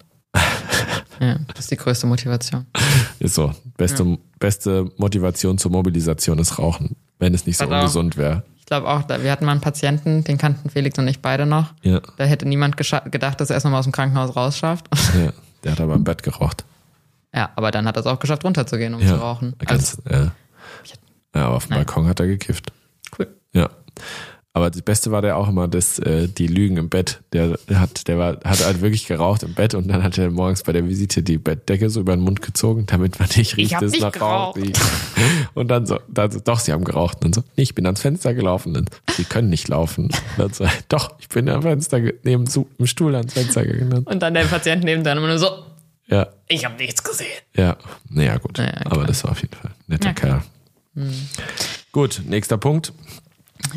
ja, das ist die größte Motivation. Ist so. Beste, beste Motivation zur Mobilisation ist Rauchen, wenn es nicht so auch- ungesund wäre. Ich glaube auch, da, wir hatten mal einen Patienten, den kannten Felix und ich beide noch. Ja. Da hätte niemand gedacht, dass er es nochmal aus dem Krankenhaus rausschafft. ja. Der hat aber im Bett geraucht. ja, aber dann hat er es auch geschafft, runterzugehen, um zu rauchen. Ganz, ja. ja, aber auf dem Nein. Balkon hat er gekifft. cool. Ja. Aber das Beste war der auch immer, dass äh, die Lügen im Bett. Der hat, der war, hat halt wirklich geraucht im Bett und dann hat er morgens bei der Visite die Bettdecke so über den Mund gezogen, damit man nicht riecht, dass nach Rauch riecht. Und dann so, dann so, doch, sie haben geraucht. Und dann so, nee, ich bin ans Fenster gelaufen. Und sie können nicht laufen. Und dann so, doch, ich bin am Fenster, neben dem Stuhl ans Fenster gegangen. Und dann der Patient neben dann immer nur so, Ja, ich habe nichts gesehen. ja, naja, gut. Naja, Aber das war auf jeden Fall ein netter Ja, Kerl. Gut, nächster Punkt.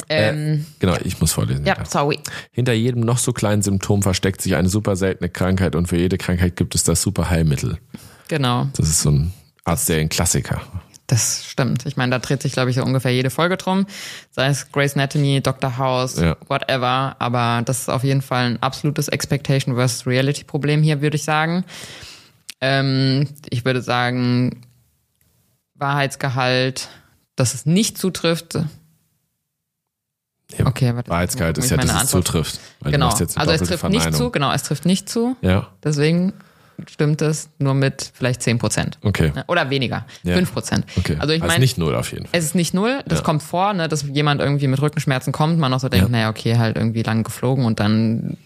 Ähm, Genau, ich muss vorlesen. ja, sorry. Hinter jedem noch so kleinen Symptom versteckt sich eine super seltene Krankheit und für jede Krankheit gibt es das super Heilmittel. Genau, Das ist so ein Arztserien-Klassiker. Das stimmt. Ich meine, da dreht sich, glaube ich, so ungefähr jede Folge drum. Sei es Grey's Anatomy, Dr. House, Ja. whatever. Aber das ist auf jeden Fall ein absolutes Expectation versus Reality Problem hier, würde ich sagen. Ähm, ich würde sagen, Wahrheitsgehalt, dass es nicht zutrifft. Ja, Okay, warte. Wahrheitsgehalt ist ja, dass meine es Antwort- zutrifft. Genau. Also es trifft nicht zu, genau, es trifft nicht zu. Ja, Deswegen stimmt es nur mit vielleicht 10 Prozent. okay. Oder weniger. Ja. 5 Prozent. okay. Also ich meine, nicht null auf jeden Fall. es ist nicht null, das Ja. kommt vor, ne, dass jemand irgendwie mit Rückenschmerzen kommt, man auch so denkt, Ja. naja, okay, halt irgendwie lang geflogen und dann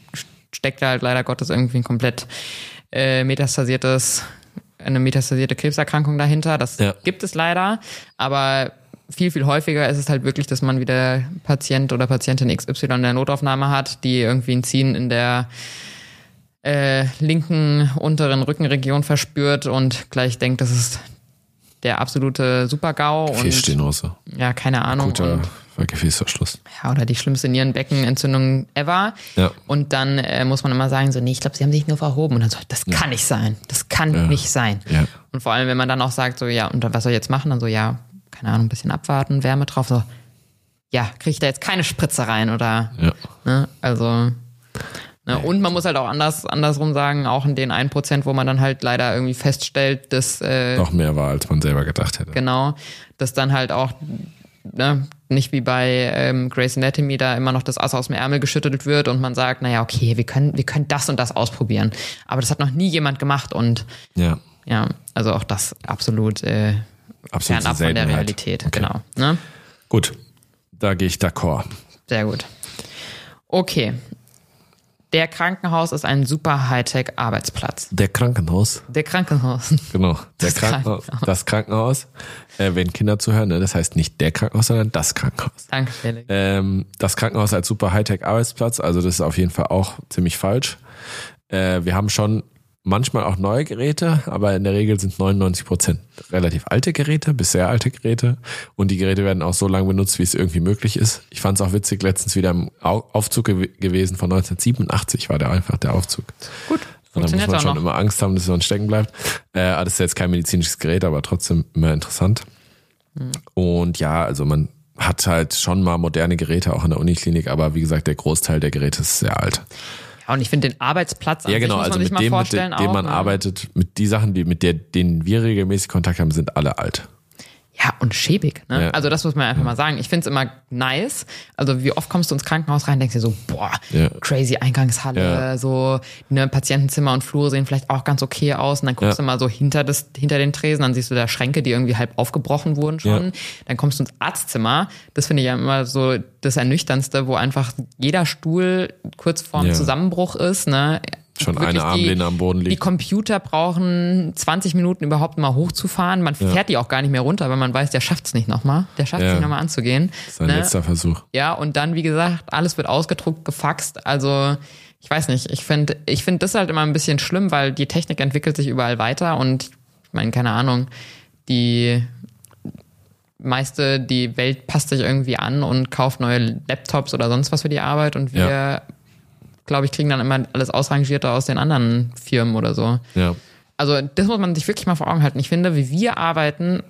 steckt da halt leider Gottes irgendwie ein komplett äh, metastasiertes, eine metastasierte Krebserkrankung dahinter. Das Ja. gibt es leider, aber viel, viel häufiger ist es halt wirklich, dass man wieder Patient oder Patientin XY in der Notaufnahme hat, die irgendwie ein Ziehen in der äh, linken unteren Rückenregion verspürt und gleich denkt, das ist der absolute Super-GAU und Gefäßstenose. ja, keine Ahnung. Guter Und, Gefäßverschluss. ja, oder die schlimmste Nierenbeckenentzündung ever. Ja. Und dann äh, muss man immer sagen, so, nee, ich glaube, sie haben sich nur verhoben. Und dann so, das kann nicht sein. Das kann nicht sein. Ja. Und vor allem, wenn man dann auch sagt, so, ja, und was soll ich jetzt machen? Dann so, ja, keine Ahnung, ein bisschen abwarten, Wärme drauf, so, ja, kriege ich da jetzt keine Spritze rein oder, Ja. ne? Also, Ne? Und man muss halt auch anders, andersrum sagen, auch in den 1%, wo man dann halt leider irgendwie feststellt, dass äh, Noch mehr war, als man selber gedacht hätte. genau, dass dann halt auch ne, nicht wie bei ähm, Grey's Anatomy da immer noch das Ass aus dem Ärmel geschüttelt wird und man sagt, naja, okay, wir können, wir können das und das ausprobieren. Aber das hat noch nie jemand gemacht und Ja, ja, also auch das absolut äh, absolut fernab von der Realität. Okay. Genau. Ne? Gut, da gehe ich d'accord. Sehr gut. Okay. Der Krankenhaus ist ein super Hightech-Arbeitsplatz. Der Krankenhaus, Der Krankenhaus. genau. Der Das Krankenhaus, Krankenhaus. das Krankenhaus. Äh, wenn Kinder zuhören, ne, das heißt nicht der Krankenhaus, sondern das Krankenhaus. Danke, Felix. Ähm, das Krankenhaus als super Hightech-Arbeitsplatz, also das ist auf jeden Fall auch ziemlich falsch. Äh, wir haben schon manchmal auch neue Geräte, aber in der Regel sind 99 Prozent relativ alte Geräte, bis sehr alte Geräte. Und die Geräte werden auch so lange benutzt, wie es irgendwie möglich ist. Ich fand es auch witzig, letztens wieder im Au- Aufzug gew gewesen von 1987 war der einfach der Aufzug. Gut. Und da muss man schon noch. immer Angst haben, dass man stecken bleibt. Äh, das ist jetzt kein medizinisches Gerät, aber trotzdem immer interessant. Hm. Und ja, also man hat halt schon mal moderne Geräte auch in der Uniklinik, aber wie gesagt, der Großteil der Geräte ist sehr alt. Ja, und ich finde den Arbeitsplatz an ja, genau, sich muss also man sich mit mal dem, mit vorstellen dem, dem auch, man ne? arbeitet, mit die Sachen, die, mit der, denen wir regelmäßig Kontakt haben, sind alle alt. Ja, und schäbig. Ne? Ja. Also das muss man einfach mal sagen. Ich finde es immer nice. Also wie oft kommst du ins Krankenhaus rein, denkst dir so, boah, Ja. crazy Eingangshalle, Ja. so ne, Patientenzimmer und Flure sehen vielleicht auch ganz okay aus. Und dann guckst du mal so hinter, das, hinter den Tresen, dann siehst du da Schränke, die irgendwie halb aufgebrochen wurden schon. Dann kommst du ins Arztzimmer. Das finde ich ja immer so das Ernüchterndste, wo einfach jeder Stuhl kurz vorm. Zusammenbruch ist. Ne? Schon eine Armlehne am Boden Die liegt. Computer brauchen 20 Minuten überhaupt mal hochzufahren. Man fährt die auch gar nicht mehr runter, weil man weiß, der schafft es nicht nochmal. Der schafft es Ja. nicht nochmal anzugehen. Sein Ne? letzter Versuch. Ja, und dann, wie gesagt, alles wird ausgedruckt, gefaxt. Also, ich weiß nicht, ich finde ich finde das halt immer ein bisschen schlimm, weil die Technik entwickelt sich überall weiter und ich meine, keine Ahnung, die meiste, die Welt passt sich irgendwie an und kauft neue Laptops oder sonst was für die Arbeit und wir, Ja. Glaube ich, kriegen dann immer alles ausrangierter aus den anderen Firmen oder so. Ja. Also, das muss man sich wirklich mal vor Augen halten. Ich finde, wie wir arbeiten,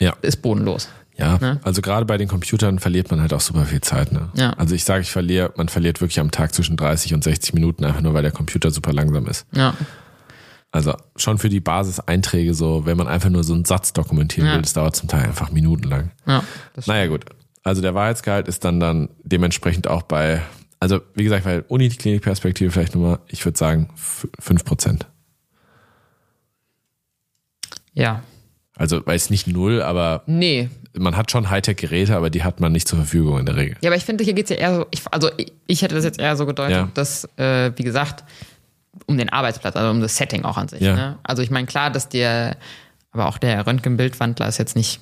Ja. ist bodenlos. Ja, Ne? also gerade bei den Computern verliert man halt auch super viel Zeit. Ne? Ja. Also ich sage, ich verliere, man verliert wirklich am Tag zwischen 30 und 60 Minuten einfach nur, weil der Computer super langsam ist. Ja. Also schon für die Basiseinträge so, wenn man einfach nur so einen Satz dokumentieren Ja. will, das dauert zum Teil einfach minutenlang. Ja. Naja gut, also der Wahrheitsgehalt ist dann dann dementsprechend auch bei, also wie gesagt, weil Uni-Klinik-Perspektive vielleicht nochmal, ich würde sagen f- 5%. ja. Also weil es nicht null, aber Nee, man hat schon Hightech-Geräte, aber die hat man nicht zur Verfügung in der Regel. Ja, aber ich finde, hier geht's ja eher so, ich, also ich, ich hätte das jetzt eher so gedeutet, Ja. dass, äh, wie gesagt, um den Arbeitsplatz, also um das Setting auch an sich. Ja. Ne? Also ich meine, klar, dass der, aber auch der Röntgenbildwandler ist jetzt nicht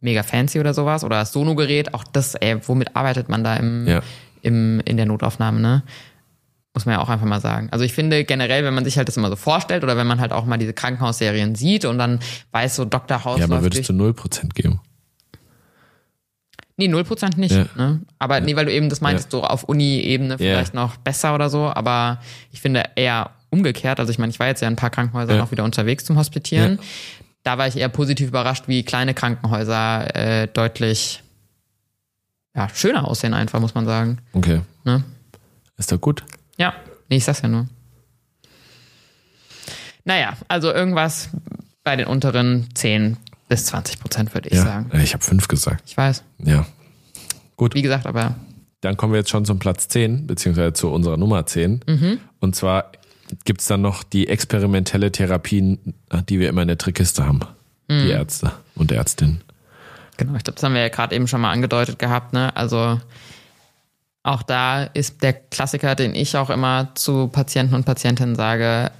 mega fancy oder sowas oder das Sonogerät, auch das, ey, womit arbeitet man da im, Ja. Im, in der Notaufnahme, ne? Muss man ja auch einfach mal sagen. Also ich finde generell, wenn man sich halt das immer so vorstellt oder wenn man halt auch mal diese Krankenhausserien sieht und dann weiß so Dr. House Ja, aber würdest durch- du 0% geben? Nee, 0% nicht. Ja. Ne? Aber nee, weil du eben das meintest, so auf Uni-Ebene vielleicht noch besser oder so. Aber ich finde eher umgekehrt. Also ich meine, ich war jetzt ja in ein paar Krankenhäusern Ja. auch wieder unterwegs zum Hospitieren. Ja. Da war ich eher positiv überrascht, wie kleine Krankenhäuser äh, deutlich ja, schöner aussehen einfach, muss man sagen. Okay. Ne? Ist doch gut. Ja, nee, ich sag's ja nur. Naja, also irgendwas bei den unteren 10 bis 20 Prozent, würde ich Ja, sagen. Ich habe fünf gesagt. Ich weiß. Ja. Wie gesagt, aber Dann kommen wir jetzt schon zum Platz 10, beziehungsweise zu unserer Nummer 10. Mhm. Und zwar gibt's dann noch die experimentelle Therapien, die wir immer in der Trickkiste haben. Mhm. Die Ärzte und Ärztinnen. Genau, ich glaube, das haben wir ja gerade eben schon mal angedeutet gehabt, ne? Also auch da ist der Klassiker, den ich auch immer zu Patienten und Patientinnen sage,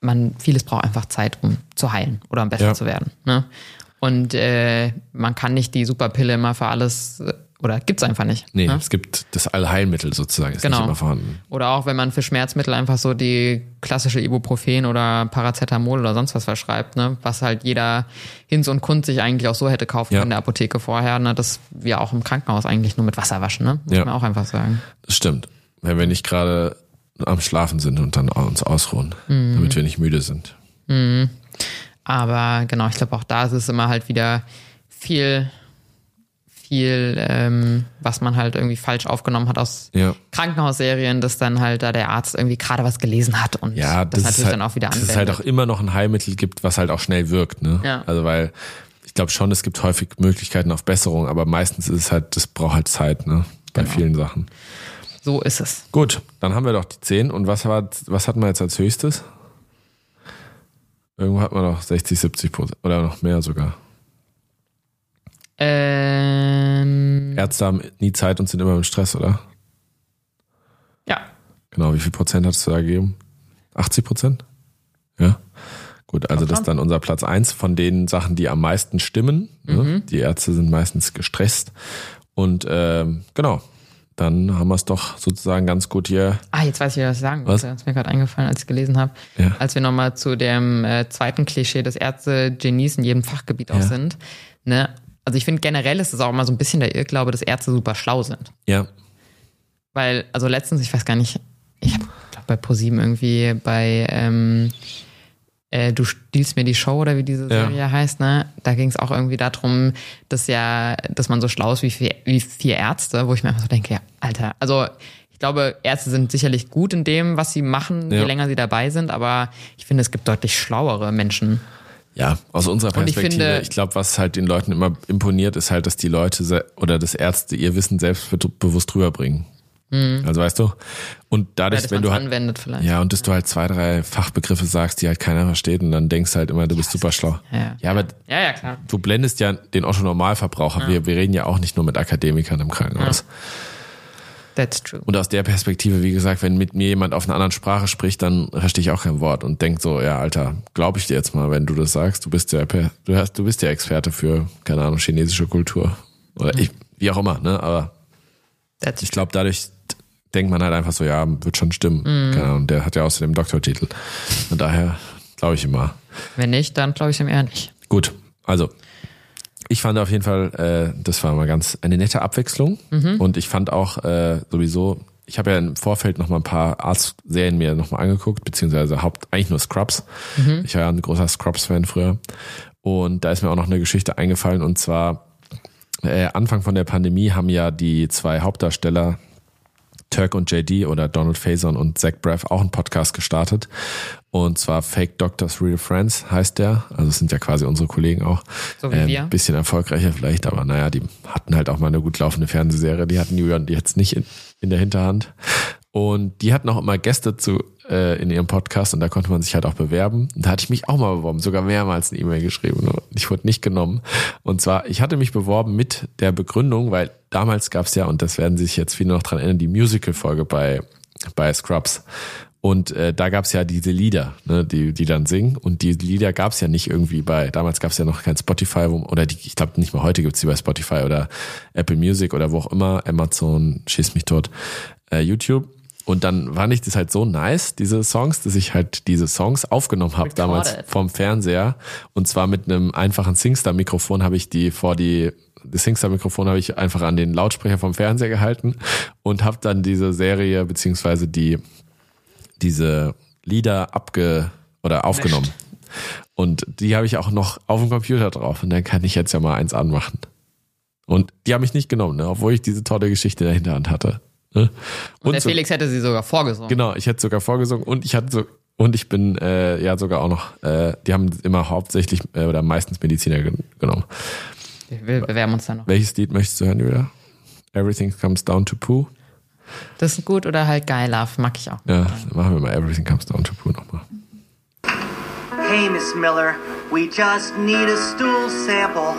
man, vieles braucht einfach Zeit, um zu heilen oder um besser Ja. zu werden. Ne? Und äh, man kann nicht die Superpille immer für alles, äh, oder gibt's einfach nicht. Nee, Ne? es gibt das Allheilmittel sozusagen, ist Genau. nicht immer vorhanden. Oder auch wenn man für Schmerzmittel einfach so die klassische Ibuprofen oder Paracetamol oder sonst was verschreibt, ne? was halt jeder Hinz und Kunz sich eigentlich auch so hätte kaufen Ja. können in der Apotheke vorher, ne? dass wir auch im Krankenhaus eigentlich nur mit Wasser waschen, ne? muss Ja. man auch einfach sagen. Das stimmt. Wenn wir nicht gerade am Schlafen sind und dann uns ausruhen, Mhm. damit wir nicht müde sind. Aber genau, ich glaube auch da ist es immer halt wieder viel, viel, ähm, was man halt irgendwie falsch aufgenommen hat aus Ja. Krankenhausserien, dass dann halt da der Arzt irgendwie gerade was gelesen hat und Ja, das, das, natürlich halt, dann auch wieder dass anwendet. es halt auch immer noch ein Heilmittel gibt, was halt auch schnell wirkt. Ne? Ja. Also weil ich glaube schon, es gibt häufig Möglichkeiten auf Besserung, aber meistens ist es halt, das braucht halt Zeit, ne? Bei Genau. vielen Sachen. so ist es. Gut, dann haben wir doch die 10. Und was war, was hatten wir jetzt als höchstes? Irgendwo hat man doch 60, 70 Prozent oder noch mehr sogar. Ähm, Ärzte haben nie Zeit und sind immer im Stress, oder? ja, Genau, wie viel Prozent hast du da gegeben? 80 Prozent? Ja. Gut, also das ist dann unser Platz eins von den Sachen, die am meisten stimmen. Ne? Die Ärzte sind meistens gestresst. Und ähm, genau, dann haben wir es doch sozusagen ganz gut hier. Ah, jetzt weiß ich, was ich sagen wollte. Das ist mir gerade eingefallen, als ich gelesen habe. Ja. Als wir nochmal zu dem äh, zweiten Klischee, dass Ärzte Genies in jedem Fachgebiet auch Ja. sind. Ne? Also ich finde generell ist es auch immer so ein bisschen der Irrglaube, dass Ärzte super schlau sind. Ja, Weil, also letztens, ich weiß gar nicht, ich habe bei ProSieben irgendwie bei ähm, äh, Du stiehlst mir die Show oder wie diese Ja. Serie heißt, ne? Da ging es auch irgendwie darum, dass ja, dass man so schlau ist wie vier, wie vier Ärzte, wo ich mir einfach so denke, ja, Alter, also ich glaube, Ärzte sind sicherlich gut in dem, was sie machen, Ja. je länger sie dabei sind, aber ich finde, es gibt deutlich schlauere Menschen. Ja, aus unserer ich Perspektive, ich, finde- glaube, was halt den Leuten immer imponiert, ist halt, dass die Leute oder das Ärzte ihr Wissen selbstbewusst rüberbringen. Also weißt du? Und Ja, dadurch, dass wenn du halt, anwendet vielleicht. ja, und dass du halt zwei, drei Fachbegriffe sagst, die halt keiner versteht und dann denkst du halt immer, du bist super schlau. Ja. ja, aber ja, ja, klar. du blendest ja den Otto Normalverbraucher. Wir, wir reden ja auch nicht nur mit Akademikern im Krankenhaus. That's true. Und aus der Perspektive, wie gesagt, wenn mit mir jemand auf einer anderen Sprache spricht, dann verstehe ich auch kein Wort und denk so, ja, Alter, glaube ich dir jetzt mal, wenn du das sagst, du bist ja, du hast, du bist ja Experte für, keine Ahnung, chinesische Kultur. Oder ich, wie auch immer, ne, aber That's ich glaube, dadurch denkt man halt einfach so, ja, wird schon stimmen. Keine Ahnung, der hat ja außerdem Doktortitel. Von daher glaube ich immer. Wenn nicht, dann glaube ich ihm eher nicht. Gut, also ich fand auf jeden Fall, äh, das war mal ganz eine nette Abwechslung. Und ich fand auch äh, sowieso, ich habe ja im Vorfeld noch mal ein paar Arztserien mir noch mal angeguckt, beziehungsweise haupt eigentlich nur Scrubs. Ich war ja ein großer Scrubs-Fan früher. Und da ist mir auch noch eine Geschichte eingefallen. Und zwar äh, Anfang von der Pandemie haben ja die zwei Hauptdarsteller Turk und JD oder Donald Faison und Zach Braff auch einen Podcast gestartet. Und zwar Fake Doctors Real Friends heißt der. Also es sind ja quasi unsere Kollegen auch. So wie Ähm, wir. Bisschen erfolgreicher vielleicht, aber naja, die hatten halt auch mal eine gut laufende Fernsehserie. Die hatten Julian die jetzt nicht in, in der Hinterhand. Und die hatten auch immer Gäste zu äh, in ihrem Podcast und da konnte man sich halt auch bewerben. Da hatte ich mich auch mal beworben, sogar mehrmals eine E-Mail geschrieben. Ich wurde nicht genommen. Und zwar, ich hatte mich beworben mit der Begründung, weil damals gab es ja, und das werden sich jetzt viele noch dran erinnern, die Musical-Folge bei, bei Scrubs. Und äh, da gab's ja diese Lieder, ne, die, die dann singen. Und die Lieder gab's ja nicht irgendwie bei, damals gab's ja noch kein Spotify, wo, oder die, ich glaube nicht mal heute gibt's die bei Spotify oder Apple Music oder wo auch immer, Amazon, schieß mich tot, äh, YouTube. Und dann fand ich das halt so nice, diese Songs, dass ich halt diese Songs aufgenommen habe damals vom Fernseher. Und zwar mit einem einfachen Singstar-Mikrofon habe ich die vor die das Singstar-Mikrofon habe ich einfach an den Lautsprecher vom Fernseher gehalten und habe dann diese Serie beziehungsweise die diese Lieder abge oder aufgenommen. Und die habe ich auch noch auf dem Computer drauf und dann kann ich jetzt ja mal eins anmachen. Und die haben mich nicht genommen, ne? obwohl ich diese tolle Geschichte in der Hinterhand hatte. Ne? Und, der so- Felix hätte sie sogar vorgesungen. Genau, ich hätte sogar vorgesungen und ich hatte so und ich bin äh, ja sogar auch noch, äh, die haben immer hauptsächlich äh, oder meistens Mediziner gen genommen. Wir bewerben uns dann noch. Welches Lied möchtest du hören, Julia? Everything Comes Down to Pooh. Das ist gut oder halt geil, Love, mag ich auch. Ja, dann machen wir mal Everything Comes Down to Pooh nochmal. Hey, Miss Miller, we just need a stool sample.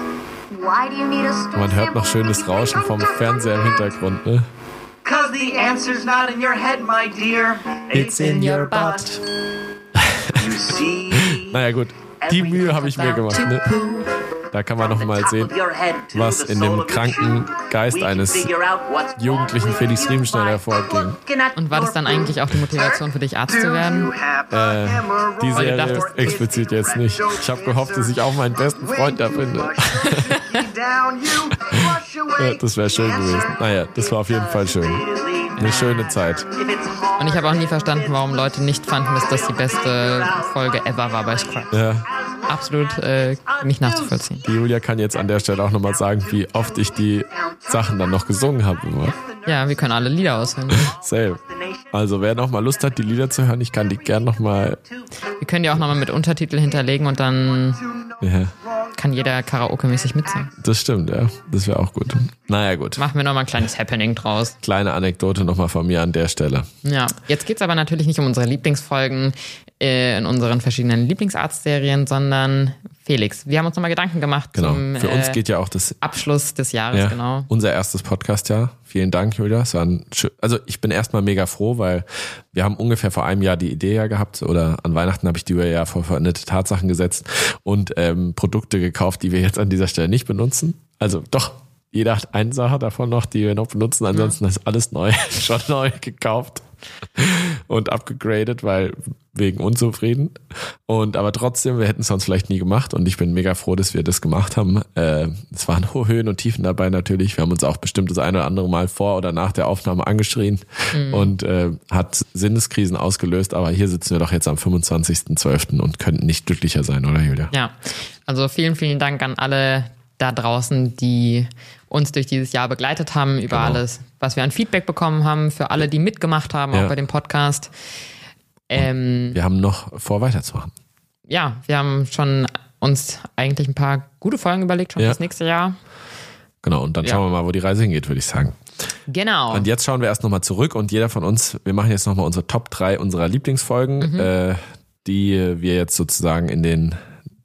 Why do you need a stool Man hört sample noch schönes Rauschen vom Fernseher im Hintergrund, ne? Cause the answer's not in your head, my dear. It's in your butt. You see. Naja gut, die Mühe habe ich mir gemacht, ne? Da kann man noch mal sehen, was in dem kranken Geist eines jugendlichen Felix Riemenschneider vorging. Und war das dann eigentlich auch die Motivation für dich, Arzt zu werden? Äh, die Serie dachtest- explizit jetzt nicht. Ich habe gehofft, dass ich auch meinen besten Freund da finde. Ja, das wäre schön gewesen. Naja, das war auf jeden Fall schön. Eine schöne Zeit. Und ich habe auch nie verstanden, warum Leute nicht fanden, dass das die beste Folge ever war bei Scrubs. Ja, absolut äh, nicht nachzuvollziehen. Die Julia kann jetzt an der Stelle auch nochmal sagen, wie oft ich die Sachen dann noch gesungen habe. Immer. Ja, wir können alle Lieder aushören. Same. Also wer noch mal Lust hat, die Lieder zu hören, ich kann die gern noch mal. Wir können die auch nochmal mit Untertitel hinterlegen und dann Ja, kann jeder Karaoke-mäßig mitsingen. das stimmt, ja. Das wäre auch gut. Naja, gut. Machen wir nochmal ein kleines Happening draus. Kleine Anekdote nochmal von mir an der Stelle. Ja, jetzt geht's aber natürlich nicht um unsere Lieblingsfolgen äh, in unseren verschiedenen Lieblingsarztserien, sondern Felix, wir haben uns nochmal Gedanken gemacht Genau. zum Für uns äh, geht ja auch das Abschluss des Jahres, ja, genau. unser erstes Podcast-Jahr. Vielen Dank, Julia. Es war ein schö- also ich bin erstmal mega froh, weil wir haben ungefähr vor einem Jahr die Idee ja gehabt oder an Weihnachten habe ich die ja vor veränderte Tatsachen gesetzt und ähm, Produkte gekauft, die wir jetzt an dieser Stelle nicht benutzen. Also doch, jeder hat eine Sache davon noch, die wir noch benutzen. Ansonsten ist alles neu, schon neu gekauft und abgegradet, weil wegen unzufrieden. Und aber trotzdem, wir hätten es sonst vielleicht nie gemacht und ich bin mega froh, dass wir das gemacht haben. Äh, es waren hohe Höhen und Tiefen dabei natürlich. Wir haben uns auch bestimmt das eine oder andere Mal vor oder nach der Aufnahme angeschrien und äh, hat Sinneskrisen ausgelöst. Aber hier sitzen wir doch jetzt am 25.12. und könnten nicht glücklicher sein, oder Julia? Ja, also vielen, vielen Dank an alle da draußen, die uns durch dieses Jahr begleitet haben, über Genau. alles, was wir an Feedback bekommen haben, für alle, die mitgemacht haben, Ja. auch bei dem Podcast. Ähm, Wir haben noch vor, weiterzumachen. ja, wir haben schon uns eigentlich ein paar gute Folgen überlegt, schon Ja. fürs nächste Jahr. Genau, und dann Ja. schauen wir mal, wo die Reise hingeht, würde ich sagen. Genau. Und jetzt schauen wir erst nochmal zurück und jeder von uns, wir machen jetzt nochmal unsere Top 3 unserer Lieblingsfolgen, äh, die wir jetzt sozusagen in den,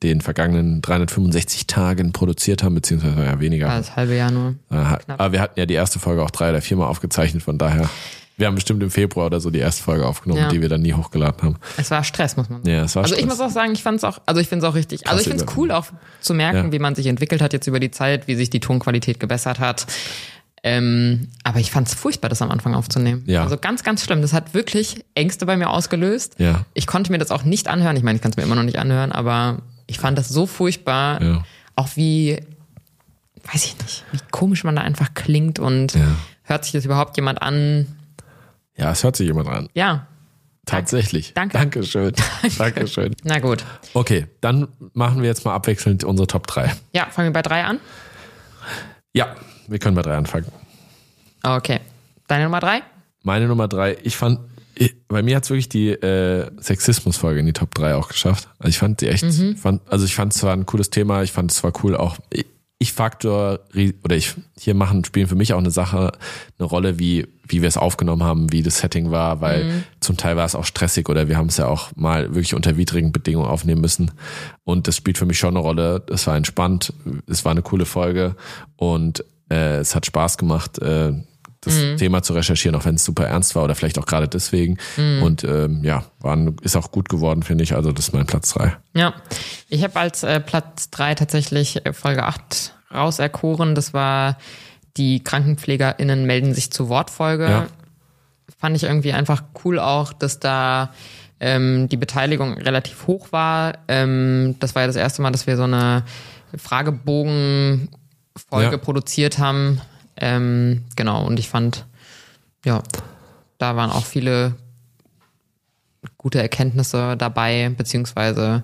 den vergangenen 365 Tagen produziert haben, beziehungsweise ja weniger. Ja, das halbe Jahr nur. Äh, aber wir hatten ja die erste Folge auch drei oder viermal aufgezeichnet, von daher, wir haben bestimmt im Februar oder so die erste Folge aufgenommen, Ja. die wir dann nie hochgeladen haben. Es war Stress, muss man sagen. Ja, es war also ich Stress. muss auch sagen, ich fand es auch, also ich finde es auch richtig, also Krass ich finde es cool auch zu merken, Ja. wie man sich entwickelt hat jetzt über die Zeit, wie sich die Tonqualität gebessert hat. Ähm, aber ich fand es furchtbar, das am Anfang aufzunehmen. Ja. Also ganz, ganz schlimm. Das hat wirklich Ängste bei mir ausgelöst. Ja. Ich konnte mir das auch nicht anhören. Ich meine, ich kann es mir immer noch nicht anhören, aber ich fand das so furchtbar. Ja. Auch wie, weiß ich nicht, wie komisch man da einfach klingt und Ja. hört sich das überhaupt jemand an? Ja, es hört sich jemand an. Ja, Tatsächlich. Danke. Dankeschön. Dankeschön. na gut. Okay, dann machen wir jetzt mal abwechselnd unsere Top 3. Ja, fangen wir bei drei an. Ja, wir können bei drei anfangen. Okay. Deine Nummer drei? Meine Nummer drei, ich fand, bei mir hat's wirklich die äh, Sexismus-Folge in die Top 3 auch geschafft. Also ich fand die echt, fand, also ich fand es zwar ein cooles Thema, ich fand es zwar cool auch, ich, ich Faktor, oder ich, hier machen, spielen für mich auch eine Sache, eine Rolle, wie, wie wir es aufgenommen haben, wie das Setting war, weil zum Teil war es auch stressig oder wir haben es ja auch mal wirklich unter widrigen Bedingungen aufnehmen müssen. Und das spielt für mich schon eine Rolle. Es war entspannt, es war eine coole Folge und äh, es hat Spaß gemacht, äh, das Thema zu recherchieren, auch wenn es super ernst war oder vielleicht auch gerade deswegen. Und ähm, ja, war, ist auch gut geworden, finde ich. Also das ist mein Platz drei. Ja. Ich habe als äh, Platz drei tatsächlich äh, Folge 8 rauserkoren. Das war die KrankenpflegerInnen melden sich zu Wortfolge. Ja. Fand ich irgendwie einfach cool auch, dass da ähm, die Beteiligung relativ hoch war. Ähm, das war ja das erste Mal, dass wir so eine Fragebogen-Folge Ja. produziert haben. Ähm, genau, und ich fand, ja, da waren auch viele gute Erkenntnisse dabei, beziehungsweise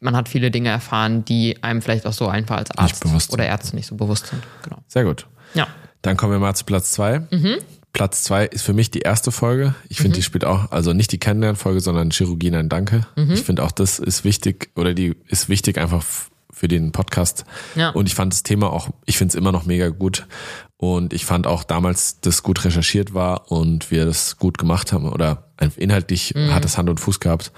man hat viele Dinge erfahren, die einem vielleicht auch so einfach als Arzt oder. Ärzte nicht so bewusst sind. Genau. Sehr gut. Ja. Dann kommen wir mal zu Platz zwei. Platz zwei ist für mich die erste Folge. Ich finde, die spielt auch, also nicht die Kennenlernfolge, sondern Chirurgie, nein, danke. Ich finde auch, das ist wichtig oder die ist wichtig einfach für den Podcast. Ja. Und ich fand das Thema auch, ich finde es immer noch mega gut. Und ich fand auch damals, dass gut recherchiert war und wir das gut gemacht haben oder inhaltlich hat es Hand und Fuß gehabt.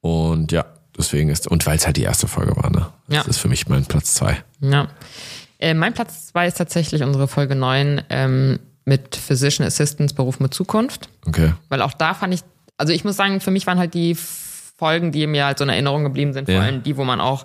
Und ja, deswegen ist, und weil es halt die erste Folge war, ne? Das Ja. ist für mich mein Platz zwei. Ja. Äh, mein Platz zwei ist tatsächlich unsere Folge 9 ähm, mit Physician Assistants Beruf mit Zukunft. Okay. Weil auch da fand ich, also ich muss sagen, für mich waren halt die Folgen, die mir halt so in Erinnerung geblieben sind, Ja. vor allem die, wo man auch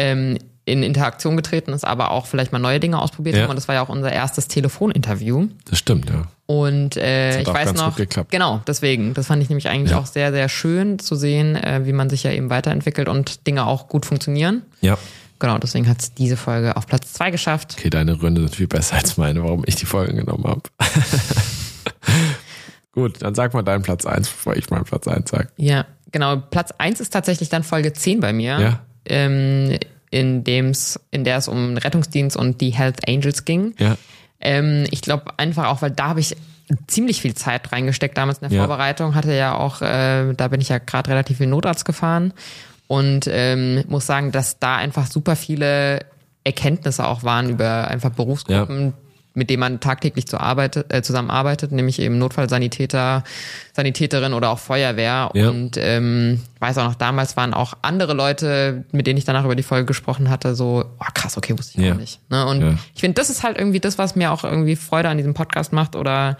ähm, in Interaktion getreten ist, aber auch vielleicht mal neue Dinge ausprobiert Ja. haben. Und das war ja auch unser erstes Telefoninterview. Das stimmt, ja. Und äh, ich weiß noch, gut geklappt. genau, deswegen, das fand ich nämlich eigentlich Ja. auch sehr, sehr schön zu sehen, äh, wie man sich ja eben weiterentwickelt und Dinge auch gut funktionieren. Ja. Genau, deswegen hat es diese Folge auf Platz zwei geschafft. Okay, deine Gründe sind viel besser als meine, warum ich die Folgen genommen habe. Gut, dann sag mal deinen Platz eins, bevor ich meinen Platz eins sag. Ja, genau. Platz eins ist tatsächlich dann Folge 10 bei mir. Ja? Ähm, in dem's, in der es um Rettungsdienst und die Health Angels ging. Ja. Ähm, ich glaube einfach auch, weil da habe ich ziemlich viel Zeit reingesteckt damals in der Ja. Vorbereitung. Hatte ja auch, äh, da bin ich ja gerade relativ viel Notarzt gefahren und ähm, muss sagen, dass da einfach super viele Erkenntnisse auch waren über einfach Berufsgruppen, mit denen man tagtäglich zu arbeitet, äh, zusammenarbeitet, nämlich eben Notfallsanitäter, Sanitäterin oder auch Feuerwehr. Ja. Und ähm, weiß auch noch, damals waren auch andere Leute, mit denen ich danach über die Folge gesprochen hatte, so, oh krass, okay, wusste ich Ja. auch nicht. Ne? Und Ja. ich finde, das ist halt irgendwie das, was mir auch irgendwie Freude an diesem Podcast macht oder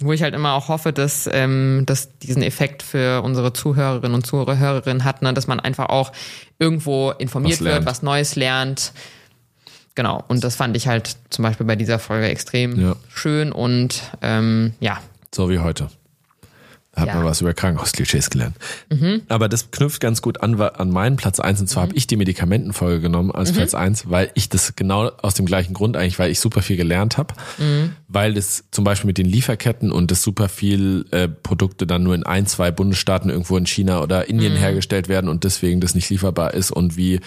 wo ich halt immer auch hoffe, dass ähm, dass diesen Effekt für unsere Zuhörerinnen und Zuhörerinnen hat, ne? dass man einfach auch irgendwo informiert Was wird, was Neues lernt. Genau, und das fand ich halt zum Beispiel bei dieser Folge extrem Ja. schön und ähm, ja, So wie heute. Da hat Ja. Mhm. man was über Krankenhausklischees gelernt. Aber das knüpft ganz gut an, an meinen Platz eins Und zwar habe ich die Medikamentenfolge genommen Mhm. als Platz eins, weil ich das genau aus dem gleichen Grund eigentlich, weil ich super viel gelernt habe. Mhm. Weil das zum Beispiel mit den Lieferketten und das super viel äh, Produkte dann nur in ein, zwei Bundesstaaten irgendwo in China oder Indien Mhm. hergestellt werden und deswegen das nicht lieferbar ist und wie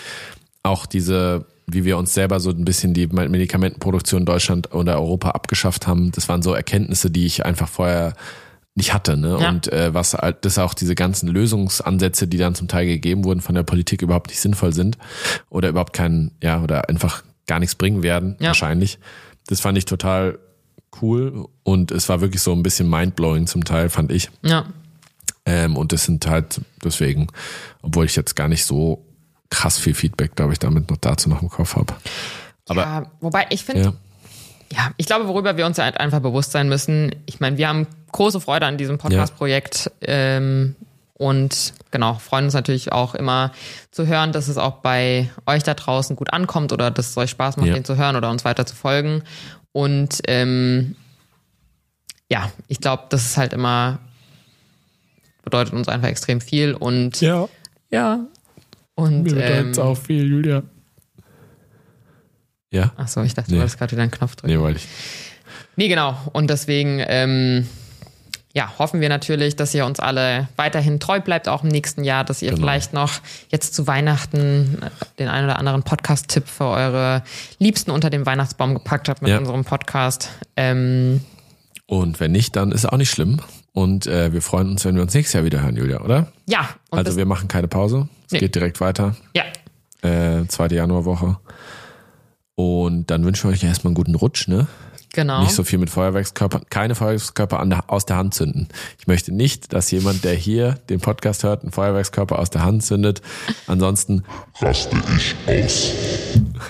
auch diese, wie wir uns selber so ein bisschen die Medikamentenproduktion in Deutschland oder Europa abgeschafft haben, das waren so Erkenntnisse, die ich einfach vorher nicht hatte, ne? Ja. Und äh, was dass auch diese ganzen Lösungsansätze, die dann zum Teil gegeben wurden von der Politik, überhaupt nicht sinnvoll sind oder überhaupt keinen, ja, oder einfach gar nichts bringen werden, Ja. wahrscheinlich. Das fand ich total cool und es war wirklich so ein bisschen mindblowing zum Teil, fand ich. ja, Ähm, und das sind halt deswegen, obwohl ich jetzt gar nicht so krass viel Feedback, glaube ich, damit noch dazu noch im Kopf habe. Aber ja wobei ich finde, ja, Ja, ich glaube, worüber wir uns halt einfach bewusst sein müssen, ich meine, wir haben große Freude an diesem Podcast-Projekt ähm, und genau, freuen uns natürlich auch immer zu hören, dass es auch bei euch da draußen gut ankommt oder dass es euch Spaß macht, Ja. den zu hören oder uns weiter zu folgen. Und ähm, ja, ich glaube, das ist halt immer, bedeutet uns einfach extrem viel und ja, ja. Und ähm, viel, Julia. Ja? achso, ich dachte, Nee. du wolltest gerade wieder einen Knopf drücken. Nee, wollte ich. Nee, genau. Und deswegen, ähm, ja, hoffen wir natürlich, dass ihr uns alle weiterhin treu bleibt, auch im nächsten Jahr, dass ihr Genau. vielleicht noch jetzt zu Weihnachten äh, den einen oder anderen Podcast-Tipp für eure Liebsten unter dem Weihnachtsbaum gepackt habt mit Ja. unserem Podcast. Ähm, Und wenn nicht, dann ist auch nicht schlimm. Und äh, wir freuen uns, wenn wir uns nächstes Jahr wieder hören, Julia, oder? ja, und also wir machen keine Pause. Es Nee. geht direkt weiter. ja, Äh, zweite Januarwoche. Und dann wünschen wir euch erstmal einen guten Rutsch, ne? genau. Nicht so viel mit Feuerwerkskörpern, keine Feuerwerkskörper an der, aus der Hand zünden. Ich möchte nicht, dass jemand, der hier den Podcast hört, einen Feuerwerkskörper aus der Hand zündet. Ansonsten,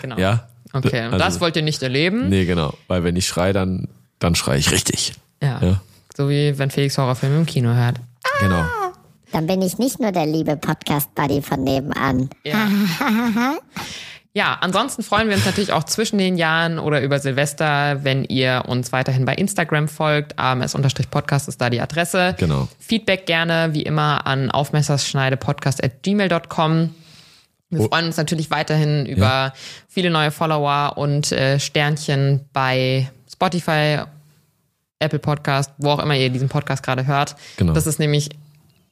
genau. ja. Okay, und Also- das wollt ihr nicht erleben. Nee, genau. Weil wenn ich schreie, dann, dann schreie ich richtig. Ja. Ja. So wie wenn Felix Horrorfilme im Kino hört. Genau. Dann bin ich nicht nur der liebe Podcast-Buddy von nebenan. Ja, ansonsten freuen wir uns natürlich auch zwischen den Jahren oder über Silvester, wenn ihr uns weiterhin bei Instagram folgt. ams-podcast ist da die Adresse. Genau. Feedback gerne, wie immer, an aufmesserschneidepodcast.gmail.com. Wir Oh. freuen uns natürlich weiterhin über viele neue Follower und äh, Sternchen bei Spotify, Apple Podcast, wo auch immer ihr diesen Podcast gerade hört. Genau. Das ist nämlich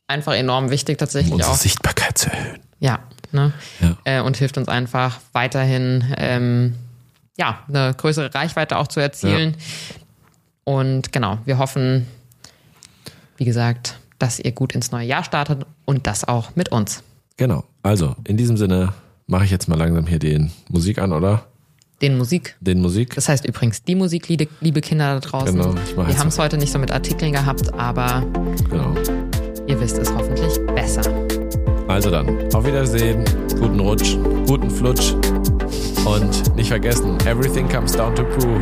einfach enorm wichtig Um tatsächlich unsere auch. Sichtbarkeit zu erhöhen. Ja, ne? Ja. Äh, und hilft uns einfach weiterhin, ähm, ja, eine größere Reichweite auch zu erzielen. Und genau, wir hoffen, wie gesagt, dass ihr gut ins neue Jahr startet und das auch mit uns. Genau. Also, in diesem Sinne mache ich jetzt mal langsam hier den Musik an, oder? Den Musik. Den Musik. Das heißt übrigens die Musik, liebe Kinder da draußen. Genau, ich weiß. Wir haben es heute nicht so mit Artikeln gehabt, aber genau. ihr wisst es hoffentlich besser. Also dann, auf Wiedersehen, guten Rutsch, guten Flutsch und nicht vergessen, everything comes down to poo.